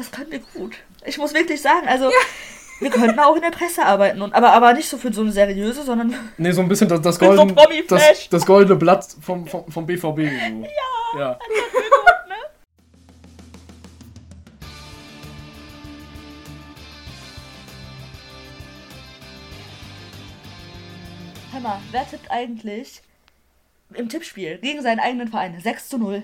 das können wir gut. Ich muss wirklich sagen, also ja. wir könnten auch in der Presse arbeiten, und, aber, aber nicht so für so eine seriöse, sondern. Nee, so ein bisschen das, das, golden, so das, das, goldene Blatt vom, vom, vom BVB. So. Ja, ja. Hör mal, wer tippt eigentlich im Tippspiel gegen seinen eigenen Verein 6 zu 0?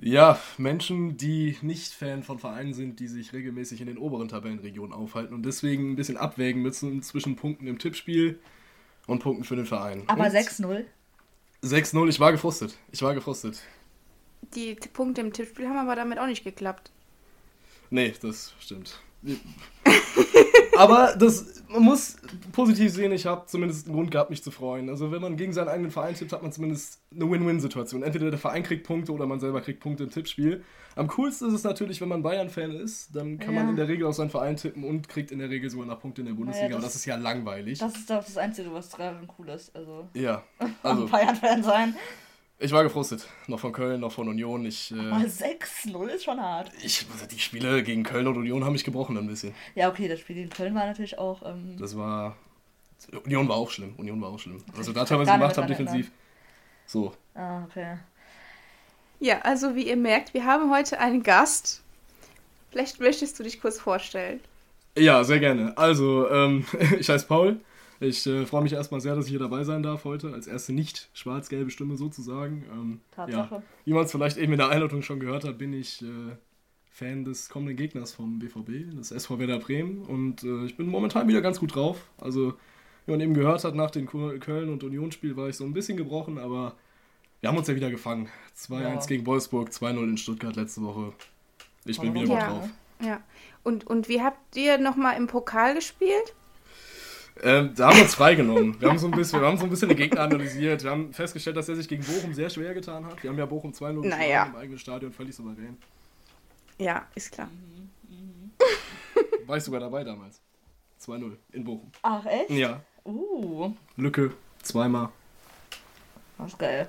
Ja, Menschen, die nicht Fan von Vereinen sind, die sich regelmäßig in den oberen Tabellenregionen aufhalten und deswegen ein bisschen abwägen müssen zwischen Punkten im Tippspiel und Punkten für den Verein. Aber 6-0? 6-0, ich war gefrustet. Ich war gefrustet. Die Punkte im Tippspiel haben aber damit auch nicht geklappt. Nee, das stimmt. Aber das, man muss positiv sehen, ich habe zumindest einen Grund gehabt, mich zu freuen. Also wenn man gegen seinen eigenen Verein tippt, hat man zumindest eine Win-Win-Situation. Entweder der Verein kriegt Punkte oder man selber kriegt Punkte im Tippspiel. Am coolsten ist es natürlich, wenn man Bayern-Fan ist, dann kann ja. man in der Regel auf seinen Verein tippen und kriegt in der Regel sogar noch Punkte in der Bundesliga. Ja, das, Aber das ist ja langweilig. Das ist doch das Einzige, was daran cool ist. Also, ja, also Bayern-Fan sein. Ich war gefrustet. Noch von Köln, noch von Union. Ich, äh, Aber 6-0 ist schon hart. Ich, also die Spiele gegen Köln und Union haben mich gebrochen ein bisschen. Ja, okay, das Spiel gegen Köln war natürlich auch. Ähm, das war. Union war auch schlimm. Union war auch schlimm. Also da teilweise gemacht haben defensiv. So. Ah, okay. Ja, also wie ihr merkt, wir haben heute einen Gast. Vielleicht möchtest du dich kurz vorstellen. Ja, sehr gerne. Also, ähm, ich heiße Paul. Ich äh, freue mich erstmal sehr, dass ich hier dabei sein darf heute, als erste nicht schwarz-gelbe Stimme sozusagen. Ähm, Tatsache. Ja, wie man es vielleicht eben in der Einleitung schon gehört hat, bin ich äh, Fan des kommenden Gegners vom BVB, des SV Werder Bremen. Und äh, ich bin momentan wieder ganz gut drauf. Also, wie man eben gehört hat, nach dem Köln- und Unionsspiel war ich so ein bisschen gebrochen, aber wir haben uns ja wieder gefangen. 2-1 ja. gegen Wolfsburg, 2-0 in Stuttgart letzte Woche. Ich bin wieder gut drauf. Ja. Und, und wie habt ihr nochmal im Pokal gespielt? Ähm, da haben wir uns freigenommen. Wir haben, so ein bisschen, wir haben so ein bisschen den Gegner analysiert. Wir haben festgestellt, dass er sich gegen Bochum sehr schwer getan hat. Wir haben ja Bochum 2-0 naja. im eigenen Stadion, völlig souverän. Ja, ist klar. War ich sogar dabei damals. 2-0 in Bochum. Ach, echt? Ja. Uh. Lücke, zweimal. Das ist geil.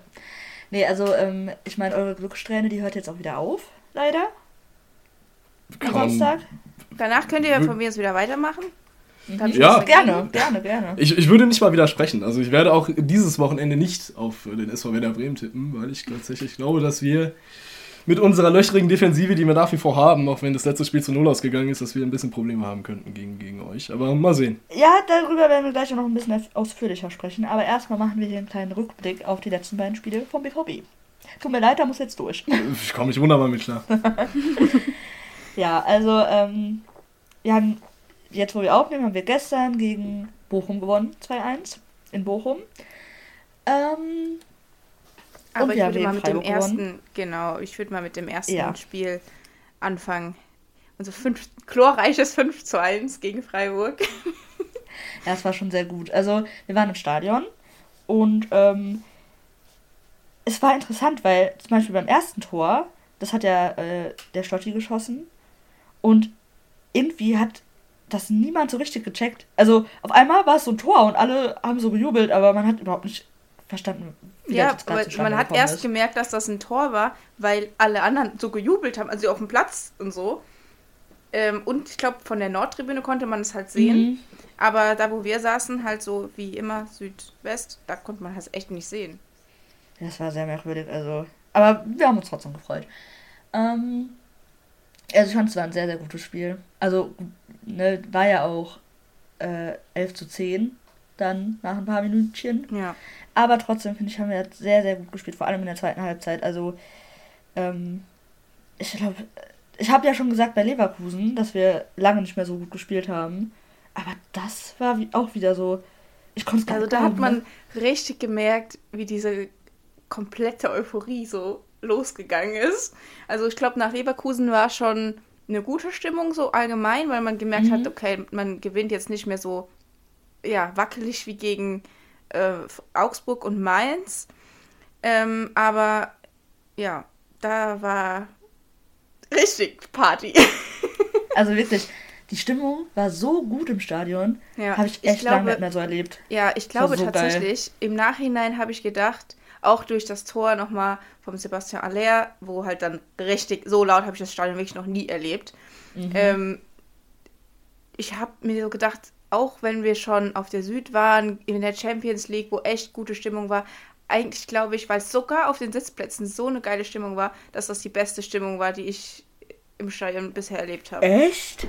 Nee, also, ähm, ich meine, eure Glückssträhne, die hört jetzt auch wieder auf, leider. Am Samstag. Danach könnt ihr ja von mir aus wieder weitermachen. Mhm. Ja, gerne, gerne, gerne. Ich, ich würde nicht mal widersprechen. Also ich werde auch dieses Wochenende nicht auf den SV Werder Bremen tippen, weil ich tatsächlich glaube, dass wir mit unserer löchrigen Defensive, die wir nach wie vor haben, auch wenn das letzte Spiel zu Null ausgegangen ist, dass wir ein bisschen Probleme haben könnten gegen, gegen euch. Aber mal sehen. Ja, darüber werden wir gleich noch ein bisschen ausführlicher sprechen. Aber erstmal machen wir hier einen kleinen Rückblick auf die letzten beiden Spiele vom BVB. Tut mir leid, da muss jetzt durch. Ich komme nicht wunderbar mit klar. ja, also ähm, wir haben jetzt wo wir aufnehmen, haben wir gestern gegen Bochum gewonnen, 2-1 in Bochum. Ähm, aber ich würde mal mit dem ersten, gewonnen. genau, ich würde mal mit dem ersten ja. Spiel anfangen. Unser fünf, chlorreiches 5 zu 1 gegen Freiburg. ja, es war schon sehr gut. Also, wir waren im Stadion und ähm, es war interessant, weil zum Beispiel beim ersten Tor, das hat ja äh, der Stotti geschossen und irgendwie hat das niemand so richtig gecheckt. Also auf einmal war es so ein Tor und alle haben so gejubelt, aber man hat überhaupt nicht verstanden, wie ja, das aber man hat erst ist. gemerkt, dass das ein Tor war, weil alle anderen so gejubelt haben, also auf dem Platz und so. Ähm, und ich glaube, von der Nordtribüne konnte man es halt sehen. Mhm. Aber da, wo wir saßen, halt so wie immer Südwest, da konnte man es echt nicht sehen. Das war sehr merkwürdig, also. Aber wir haben uns trotzdem gefreut. Ähm, also ich fand es war ein sehr, sehr gutes Spiel. Also ne, war ja auch äh, 11 zu 10 dann nach ein paar Minütchen. Ja. Aber trotzdem, finde ich, haben wir sehr, sehr gut gespielt, vor allem in der zweiten Halbzeit. Also, ähm, ich glaube, ich habe ja schon gesagt bei Leverkusen, dass wir lange nicht mehr so gut gespielt haben. Aber das war wie, auch wieder so. Ich konnte es gar Also, da hat man ne? richtig gemerkt, wie diese komplette Euphorie so losgegangen ist. Also, ich glaube, nach Leverkusen war schon eine gute Stimmung so allgemein, weil man gemerkt mhm. hat, okay, man gewinnt jetzt nicht mehr so ja, wackelig wie gegen äh, Augsburg und Mainz. Ähm, aber ja, da war richtig Party. also wirklich, die Stimmung war so gut im Stadion. Ja, habe ich echt ich glaube, lange nicht mehr so erlebt. Ja, ich glaube so tatsächlich, geil. im Nachhinein habe ich gedacht, Auch durch das Tor nochmal vom Sebastian Aller, wo halt dann richtig, so laut habe ich das Stadion wirklich noch nie erlebt. Mhm. Ähm, ich habe mir so gedacht, auch wenn wir schon auf der Süd waren, in der Champions League, wo echt gute Stimmung war, eigentlich glaube ich, weil es sogar auf den Sitzplätzen so eine geile Stimmung war, dass das die beste Stimmung war, die ich im Stadion bisher erlebt habe. Echt?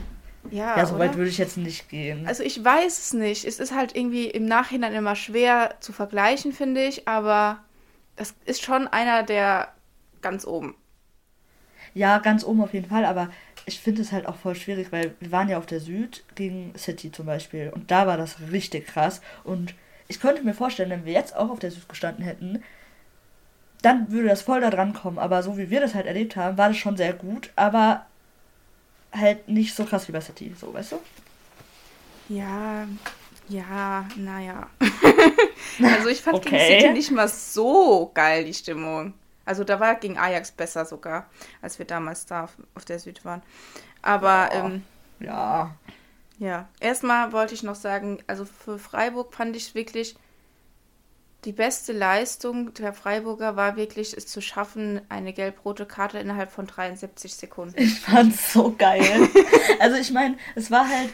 Ja, ja so weit würde ich jetzt nicht gehen. Also ich weiß es nicht. Es ist halt irgendwie im Nachhinein immer schwer zu vergleichen, finde ich, aber das ist schon einer der ganz oben. Ja, ganz oben auf jeden Fall, aber ich finde es halt auch voll schwierig, weil wir waren ja auf der Süd gegen City zum Beispiel und da war das richtig krass und ich könnte mir vorstellen, wenn wir jetzt auch auf der Süd gestanden hätten, dann würde das voll da dran kommen, aber so wie wir das halt erlebt haben, war das schon sehr gut, aber halt nicht so krass wie bei City, so, weißt du? Ja, ja, naja. also ich fand okay. gegen City nicht mal so geil, die Stimmung. Also da war gegen Ajax besser sogar, als wir damals da auf der Süd waren. Aber oh, ähm, ja. Ja, erstmal wollte ich noch sagen, also für Freiburg fand ich wirklich die beste Leistung der Freiburger war wirklich, es zu schaffen, eine gelb-rote Karte innerhalb von 73 Sekunden. Ich fand's so geil. also ich meine, es war halt,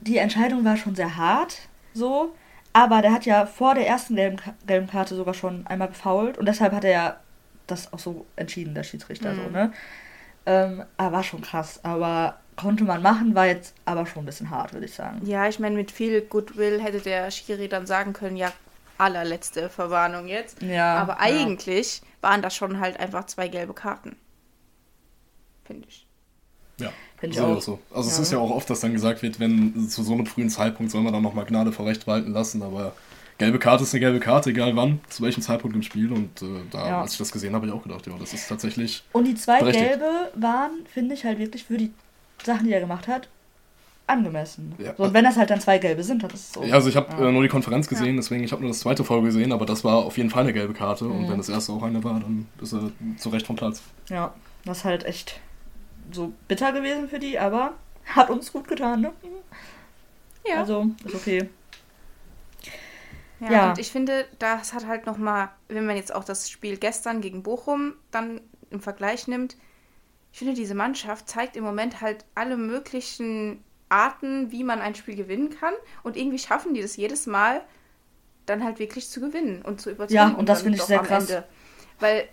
die Entscheidung war schon sehr hart, so, aber der hat ja vor der ersten gelben, gelben Karte sogar schon einmal gefault und deshalb hat er ja das auch so entschieden, der Schiedsrichter, mhm. so, ne? Ähm, aber war schon krass, aber konnte man machen, war jetzt aber schon ein bisschen hart, würde ich sagen. Ja, ich meine, mit viel Goodwill hätte der Schiri dann sagen können, ja, allerletzte Verwarnung jetzt. Ja. Aber eigentlich ja. waren das schon halt einfach zwei gelbe Karten. Finde ich. Ja, Find ich auch. so. Also ja. es ist ja auch oft, dass dann gesagt wird, wenn zu so einem frühen Zeitpunkt soll man dann nochmal Gnade vor Recht walten lassen, aber gelbe Karte ist eine gelbe Karte, egal wann, zu welchem Zeitpunkt im Spiel. Und äh, da, ja. als ich das gesehen habe, habe ich auch gedacht, ja, das ist tatsächlich. Und die zwei gelbe waren, finde ich, halt wirklich für die Sachen, die er gemacht hat, angemessen. Ja. So, und wenn das halt dann zwei gelbe sind, dann ist es so. Ja, also ich habe ja. äh, nur die Konferenz gesehen, deswegen ich habe nur das zweite Folge gesehen, aber das war auf jeden Fall eine gelbe Karte mhm. und wenn das erste auch eine war, dann ist er zu Recht vom Platz. Ja, das ist halt echt so bitter gewesen für die, aber hat uns gut getan, ne? Ja. Also, ist okay. Ja, ja, und ich finde, das hat halt nochmal, wenn man jetzt auch das Spiel gestern gegen Bochum dann im Vergleich nimmt, ich finde, diese Mannschaft zeigt im Moment halt alle möglichen Arten, wie man ein Spiel gewinnen kann. Und irgendwie schaffen die das jedes Mal dann halt wirklich zu gewinnen und zu überzeugen. Ja, und das finde ich sehr krass. Ende. Weil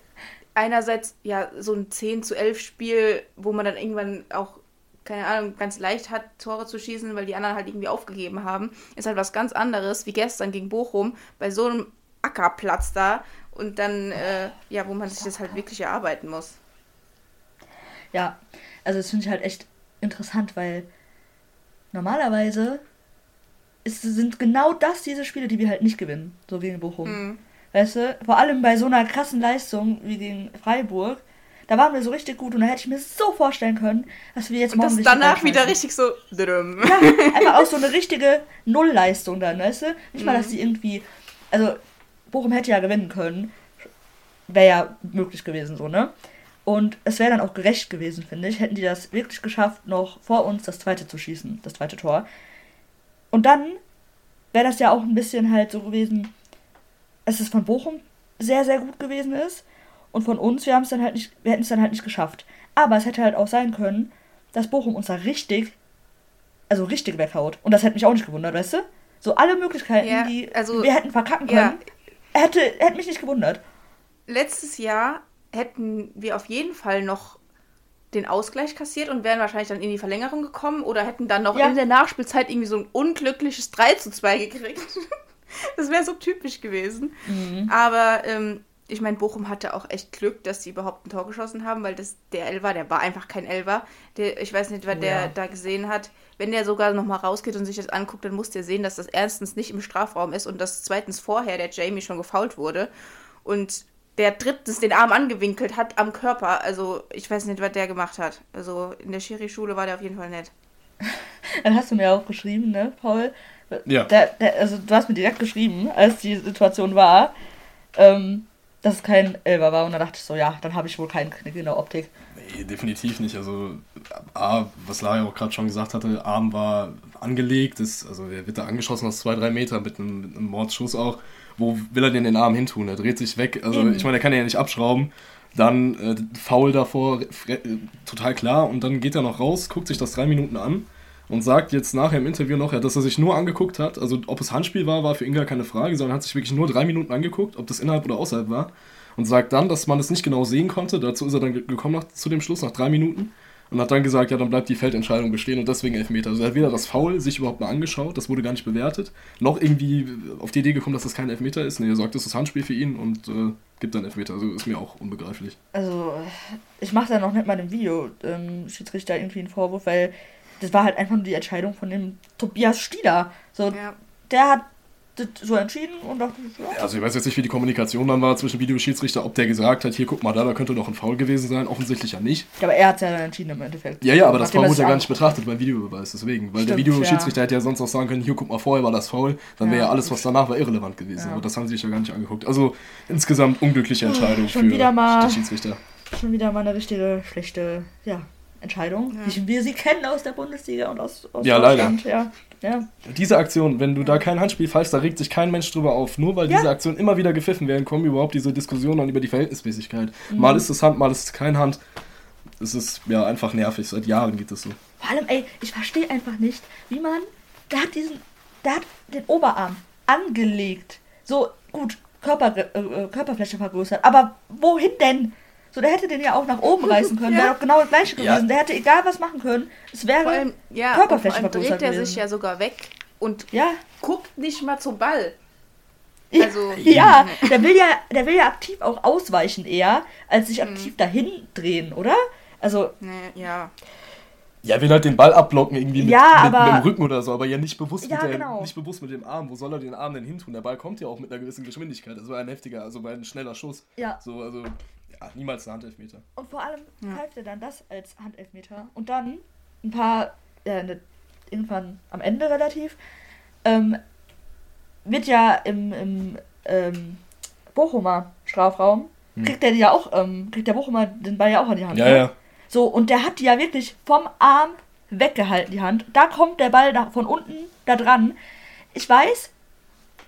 einerseits ja so ein 10 zu 11 Spiel, wo man dann irgendwann auch, keine Ahnung, ganz leicht hat, Tore zu schießen, weil die anderen halt irgendwie aufgegeben haben, ist halt was ganz anderes wie gestern gegen Bochum bei so einem Ackerplatz da und dann, äh, ja, wo man sich das halt wirklich erarbeiten muss. Ja, also das finde ich halt echt interessant, weil normalerweise ist, sind genau das diese Spiele, die wir halt nicht gewinnen, so gegen Bochum. Mhm. Weißt du, vor allem bei so einer krassen Leistung wie gegen Freiburg, da waren wir so richtig gut und da hätte ich mir so vorstellen können, dass wir jetzt und morgen das danach wieder richtig so ja, einfach auch so eine richtige Nullleistung dann, weißt du? Nicht mal, dass sie mhm. irgendwie also Bochum hätte ja gewinnen können. Wäre ja möglich gewesen so, ne? Und es wäre dann auch gerecht gewesen, finde ich, hätten die das wirklich geschafft, noch vor uns das zweite zu schießen, das zweite Tor. Und dann wäre das ja auch ein bisschen halt so gewesen, dass es von Bochum sehr, sehr gut gewesen ist. Und von uns, wir dann halt nicht, wir hätten es dann halt nicht geschafft. Aber es hätte halt auch sein können, dass Bochum uns da richtig, also richtig weghaut. Und das hätte mich auch nicht gewundert, weißt du? So alle Möglichkeiten, ja, die also, wir hätten verkacken können, ja. hätte, hätte mich nicht gewundert. Letztes Jahr hätten wir auf jeden Fall noch den Ausgleich kassiert und wären wahrscheinlich dann in die Verlängerung gekommen oder hätten dann noch ja. in der Nachspielzeit irgendwie so ein unglückliches 3 zu 2 gekriegt. das wäre so typisch gewesen. Mhm. Aber ähm, ich meine, Bochum hatte auch echt Glück, dass sie überhaupt ein Tor geschossen haben, weil das der Elver, der war einfach kein Elver. Der, ich weiß nicht, wer oh, der ja. da gesehen hat. Wenn der sogar nochmal rausgeht und sich das anguckt, dann muss der sehen, dass das erstens nicht im Strafraum ist und dass zweitens vorher der Jamie schon gefault wurde. Und der drittens den Arm angewinkelt hat am Körper. Also ich weiß nicht, was der gemacht hat. Also in der Schiri-Schule war der auf jeden Fall nett. Dann hast du mir auch geschrieben, ne, Paul? Ja. Der, der, also du hast mir direkt geschrieben, als die Situation war, ähm, dass es kein Elber war. Und dann dachte ich so, ja, dann habe ich wohl keinen Knick in der Optik. Nee, definitiv nicht. Also A, was Lara auch gerade schon gesagt hatte, Arm war angelegt, ist, also er wird da angeschossen aus zwei, drei Metern mit einem, mit einem Mordschuss auch. wo will er denn den Arm hintun? Er dreht sich weg. Also Eben. ich meine, er kann ja nicht abschrauben. Dann äh, faul davor, total klar. Und dann geht er noch raus, guckt sich das drei Minuten an und sagt jetzt nachher im Interview noch, ja, dass er sich nur angeguckt hat. Also ob es Handspiel war, war für ihn gar keine Frage, sondern hat sich wirklich nur drei Minuten angeguckt, ob das innerhalb oder außerhalb war. Und sagt dann, dass man es nicht genau sehen konnte. Dazu ist er dann gekommen nach, zu dem Schluss nach drei Minuten und hat dann gesagt, ja, dann bleibt die Feldentscheidung bestehen und deswegen Elfmeter. Also er hat weder das Foul sich überhaupt mal angeschaut, das wurde gar nicht bewertet, noch irgendwie auf die Idee gekommen, dass das kein Elfmeter ist. Nee, er sagt, das ist Handspiel für ihn und äh, gibt dann Elfmeter. Also ist mir auch unbegreiflich. Also ich mache da noch nicht mal im Video ähm, Schiedsrichter irgendwie einen Vorwurf, weil das war halt einfach nur die Entscheidung von dem Tobias Stieler. So, ja. der hat so entschieden und dachte, ja. Also ich weiß jetzt nicht, wie die Kommunikation dann war zwischen Videoschiedsrichter, ob der gesagt hat, hier guck mal da, da könnte doch ein Foul gewesen sein, offensichtlich ja nicht. Ja, aber er hat es ja dann entschieden im Endeffekt. Ja, ja, aber das Foul wurde ja gar nicht betrachtet beim Videobeweis, deswegen. Weil Stimmt, der Videoschiedsrichter ja. hätte ja sonst auch sagen können, hier guck mal, vorher war das Foul, dann wäre ja alles, was danach war, irrelevant gewesen. Aber das haben sie sich ja gar nicht angeguckt. Also insgesamt unglückliche Entscheidung schon für wieder mal, die Schiedsrichter. Schon wieder mal eine richtige schlechte, ja, Entscheidung, ja. wie wir sie kennen aus der Bundesliga und aus, aus ja, Deutschland. Leider. Ja, ja. Diese Aktion, wenn du da kein Handspiel fallst, da regt sich kein Mensch drüber auf. Nur weil ja. diese Aktion immer wieder gepfiffen werden, kommen überhaupt diese Diskussionen über die Verhältnismäßigkeit. Mhm. Mal ist es Hand, mal ist es kein Hand. Es ist ja einfach nervig. Seit Jahren geht es so. Vor allem, ey, ich verstehe einfach nicht, wie man. Der hat diesen. Der hat den Oberarm angelegt. So, gut, Körper, äh, äh Körperfläche vergrößert. Aber wohin denn? So, der hätte den ja auch nach oben reißen können. Ja. Wäre doch genau das gleiche gewesen. Ja. Der hätte egal was machen können. Es wäre allem, ja, Körperfläche vor allem dreht er sich ja sogar weg und ja. guckt nicht mal zum Ball. Also, ja, der will ja, der will ja aktiv auch ausweichen eher, als sich aktiv mhm. dahin drehen, oder? Also. Ja. Ja, will halt den Ball abblocken irgendwie mit, ja, mit, mit, dem Rücken oder so, aber ja nicht bewusst, ja, mit der, genau. nicht bewusst mit dem Arm. Wo soll er den Arm denn hin tun? Der Ball kommt ja auch mit einer gewissen Geschwindigkeit. Das war ein heftiger, also ein schneller Schuss. Ja. So, also Ach, niemals ein Handelfmeter. Und vor allem ja. pfeift er dann das als Handelfmeter. Und dann ein paar, ja, ne, irgendwann am Ende relativ, ähm, wird ja im, im ähm, Bochumer Strafraum, hm. kriegt der ja auch, ähm, kriegt der Bochumer den Ball ja auch an die Hand. Ja, ne? ja. So, und der hat die ja wirklich vom Arm weggehalten, die Hand. Da kommt der Ball da, von unten da dran. Ich weiß,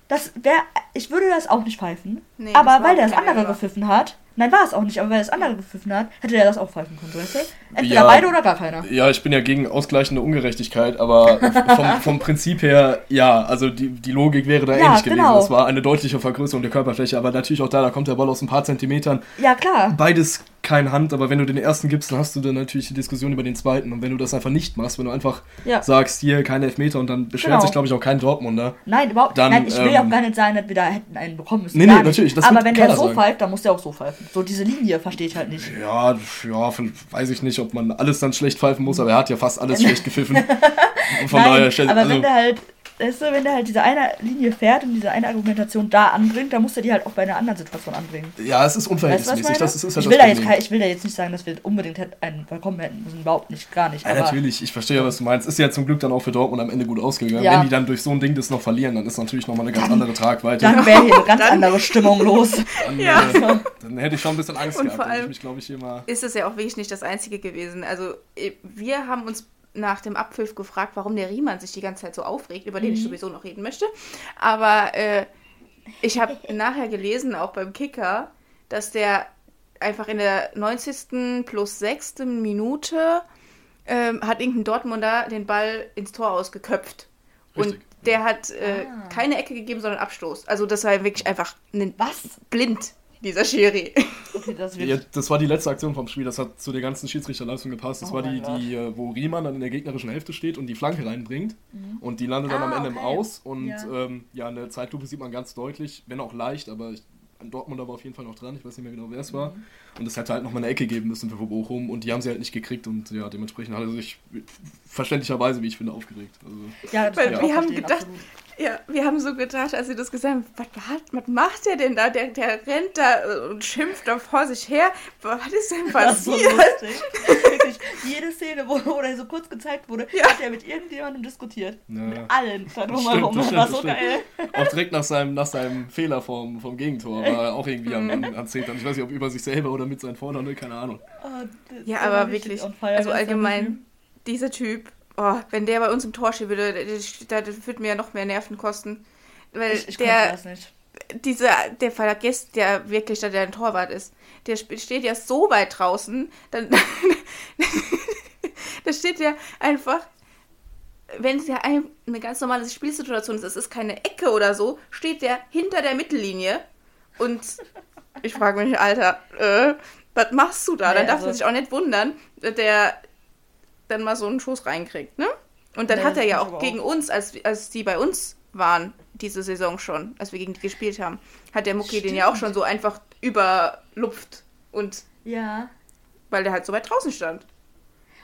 das wäre, ich würde das auch nicht pfeifen. Nee, aber weil der das andere gepfiffen hat, Nein, war es auch nicht, aber weil das andere gepfiffen hat, hätte er das auch pfeifen können, weißt du? Entweder ja, beide oder gar keiner. Ja, ich bin ja gegen ausgleichende Ungerechtigkeit, aber vom, vom, Prinzip her, ja, also die, die Logik wäre da ja, ähnlich genau. gewesen. Es war eine deutliche Vergrößerung der Körperfläche, aber natürlich auch da, da kommt der Ball aus ein paar Zentimetern. Ja, klar. Beides keine Hand, aber wenn du den ersten gibst, dann hast du dann natürlich die Diskussion über den zweiten. Und wenn du das einfach nicht machst, wenn du einfach ja. sagst, hier keine Elfmeter und dann beschwert genau. sich, glaube ich, auch kein Dortmunder. Nein, überhaupt nicht. Nein, ich will ähm, auch gar nicht sagen, dass wir da hätten einen bekommen müssen. Nee, nee, natürlich. Aber wenn der so pfeift, dann muss der auch so pfeifen. So diese Linie verstehe ich halt nicht. Ja, ja, weiß ich nicht, ob man alles dann schlecht pfeifen muss, aber er hat ja fast alles schlecht gepfiffen. Von Nein, daher, aber also, wenn der halt weißt du, wenn der halt diese eine Linie fährt und diese eine Argumentation da anbringt, dann muss er die halt auch bei einer anderen Situation anbringen. Ja, es ist unverhältnismäßig. Weißt du, das ist, ist halt ich, will da jetzt, ich will da jetzt nicht sagen, dass wir unbedingt einen bekommen hätten müssen. Überhaupt nicht, gar nicht. Ja, natürlich, ich verstehe ja, was du meinst. Ist ja zum Glück dann auch für Dortmund am Ende gut ausgegangen. Ja. Wenn die dann durch so ein Ding das noch verlieren, dann ist natürlich nochmal eine ganz andere Tragweite. Dann wäre hier eine ganz andere Stimmung los. Dann, ja. äh, dann hätte ich schon ein bisschen Angst und gehabt. Vor allem ich mich, glaube ich, immer ist es ja auch wirklich nicht das Einzige gewesen. Also wir haben uns nach dem Abpfiff gefragt, warum der Riemann sich die ganze Zeit so aufregt, über den ich mhm. sowieso noch reden möchte. Aber äh, ich habe nachher gelesen, auch beim Kicker, dass der einfach in der 90. plus 6. Minute ähm, hat irgendein Dortmunder den Ball ins Tor ausgeköpft. Richtig. Und der hat äh, ah. keine Ecke gegeben, sondern Abstoß. Also das war wirklich einfach Was? blind dieser Schiri. Okay, das, ja, das, war die letzte Aktion vom Spiel, das hat zu der ganzen Schiedsrichterleistung gepasst. Das oh war die, die, äh, wo Riemann dann in der gegnerischen Hälfte steht und die Flanke reinbringt. Mhm. Und die landet dann ah, am Ende okay. im Aus. Und ja. Ähm, ja, in der Zeitlupe sieht man ganz deutlich, wenn auch leicht, aber ich, ein Dortmunder war auf jeden Fall noch dran, ich weiß nicht mehr genau, wer es war. Mhm. Und es hätte halt nochmal eine Ecke geben müssen für Bochum und die haben sie halt nicht gekriegt und ja, dementsprechend hat er sich verständlicherweise, wie ich finde, aufgeregt. Also, ja, weil ja. wir haben gedacht, absolut. Ja, wir haben so gedacht, als sie das gesagt haben, was, was macht der denn da? Der, der rennt da und schimpft da vor sich her. Was ist denn passiert? So Wirklich, jede Szene, wo, wo er so kurz gezeigt wurde, ja. hat er mit irgendjemandem diskutiert. Ja. Mit allen da drumherum. Das, war so stimmt. geil. Auch direkt nach seinem, nach seinem Fehler vom, vom Gegentor war er auch irgendwie am, am, am Ich weiß nicht, ob über sich selber oder mit seinen Vordern, keine Ahnung. Oh, ja, aber wirklich, also allgemein, dieser Typ Oh, wenn der bei uns im Tor stehen würde, das, würde mir ja noch mehr Nerven kosten. Weil ich, ich der, das nicht. dieser, der vergisst ja wirklich, dass er ein Torwart ist. Der steht ja so weit draußen, dann, da steht ja einfach, wenn es ja ein, eine ganz normale Spielsituation ist, es ist keine Ecke oder so, steht der hinter der Mittellinie und ich frage mich, Alter, äh, was machst du da? Nee, dann darf also, man sich auch nicht wundern, der dann mal so einen Schuss reinkriegt, ne? Und dann nee, hat er ja auch gegen auch. uns, als, als die bei uns waren, diese Saison schon, als wir gegen die gespielt haben, hat der Mucki den ja auch schon so einfach überlupft. Und. Ja. Weil der halt so weit draußen stand.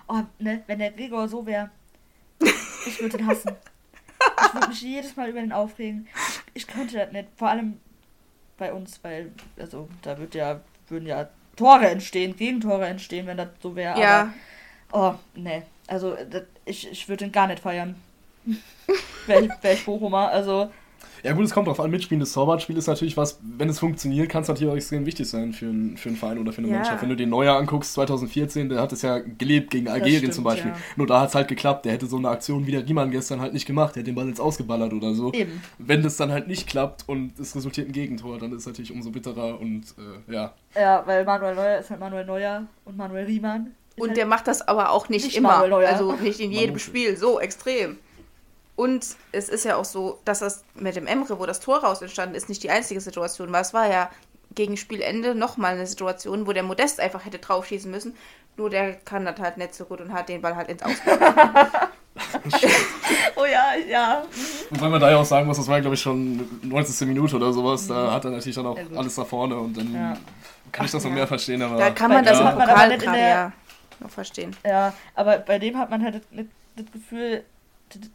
Oh, ne, wenn der Gregor so wäre. Ich würde ihn hassen. ich würde mich jedes Mal über den aufregen. Ich, ich könnte das nicht. Vor allem bei uns, weil, also, da wird ja, würden ja Tore entstehen, Gegentore entstehen, wenn das so wäre. Ja. Aber, oh, ne. Also, das, ich, ich würde ihn gar nicht feiern. wäre ich, wär ich Bochumer. Also, ja gut, es kommt drauf an, mitspielendes Torwartspiel ist natürlich was, wenn es funktioniert, kann es natürlich auch extrem wichtig sein für, ein, für einen Verein oder für eine ja. Mannschaft. Wenn du den Neuer anguckst, 2014, der hat es ja gelebt gegen Algerien stimmt, zum Beispiel. Ja. Nur da hat es halt geklappt, der hätte so eine Aktion wie der Riemann gestern halt nicht gemacht, der hätte den Ball jetzt ausgeballert oder so. Eben. Wenn das dann halt nicht klappt und es resultiert ein Gegentor, dann ist es natürlich umso bitterer und äh, ja. Ja, weil Manuel Neuer ist halt Manuel Neuer und Manuel Riemann. Und der macht das aber auch nicht, nicht immer. Also nicht in jedem Spiel so extrem. Und es ist ja auch so, dass das mit dem Emre, wo das Tor raus entstanden ist, nicht die einzige Situation war. Es war ja gegen Spielende nochmal eine Situation, wo der Modest einfach hätte draufschießen müssen. Nur der kann das halt nicht so gut und hat den Ball halt ins Aus. oh ja, ja. Und weil man da ja auch sagen muss, das war glaube ich schon 90. Minute oder sowas, da mhm. hat er natürlich dann auch alles da vorne und dann ja. kann ich das noch ja. mehr verstehen. Aber da kann man das ja. im Pokal gerade ja noch verstehen. Ja, aber bei dem hat man halt nicht das Gefühl,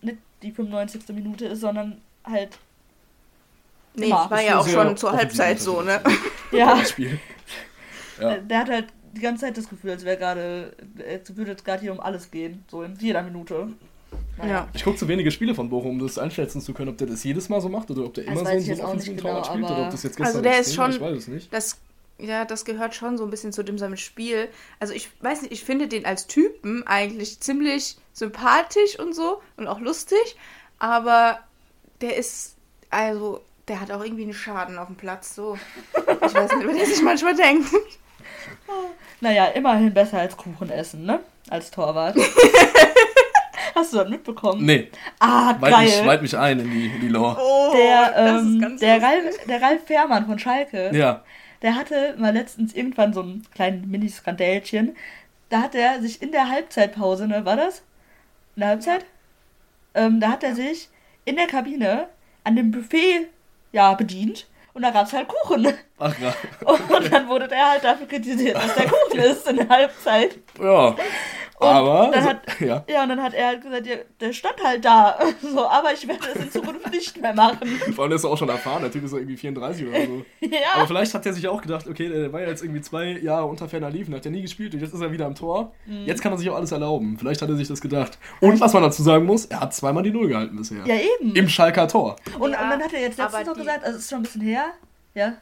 nicht die 95. Minute ist, sondern halt. Nee, immer. war ja auch schon zur Halbzeit so, ne? ja. ja. Der hat halt die ganze Zeit das Gefühl, als wäre gerade, als würde es gerade hier um alles gehen, so in jeder Minute. Naja. Ja. Ich gucke zu wenige Spiele von Bochum, um das einschätzen zu können, ob der das jedes Mal so macht oder ob der immer so so einen offensiven genau, Torwart spielt oder ob das jetzt gestern Also der ist schon, ich weiß es nicht. Das, ja, das gehört schon so ein bisschen zu dem seinem Spiel. Also ich weiß nicht, ich finde den als Typen eigentlich ziemlich sympathisch und so und auch lustig, aber der ist, also, der hat auch irgendwie einen Schaden auf dem Platz, so. Ich weiß nicht, was der sich manchmal denkt. Naja, immerhin besser als Kuchen essen, ne? Als Torwart. Hast du das mitbekommen? Nee. Ah, weit geil. Mich, weit mich ein in die, in die Lore. Oh, der, ähm, der, Ralf, der Ralf Fährmann von Schalke. Ja. Der hatte mal letztens irgendwann so ein kleines Mini-Skandälchen. Da hat er sich in der Halbzeitpause, ne, war das? In der Halbzeit? Ähm, da hat er sich in der Kabine an dem Buffet ja, bedient und da gab es halt Kuchen. Ach ja. Und dann wurde der halt dafür kritisiert, dass der Kuchen ist in der Halbzeit. Ja. Und aber, dann hat, ja. ja, und dann hat er halt gesagt, ja, der stand halt da. So, aber ich werde es in Zukunft nicht mehr machen. Vor allem ist er auch schon erfahren, der Typ ist irgendwie 34 oder so. ja. Aber vielleicht hat er sich auch gedacht, okay, der war ja jetzt irgendwie zwei Jahre unter Ferner Liefen, hat ja nie gespielt und jetzt ist er wieder am Tor. Mhm. Jetzt kann er sich auch alles erlauben. Vielleicht hat er sich das gedacht. Und was man dazu sagen muss, er hat zweimal die Null gehalten bisher. Ja, eben. Im Schalker Tor. Und, ja, und dann hat er jetzt letztens noch gesagt, also es ist schon ein bisschen her, ja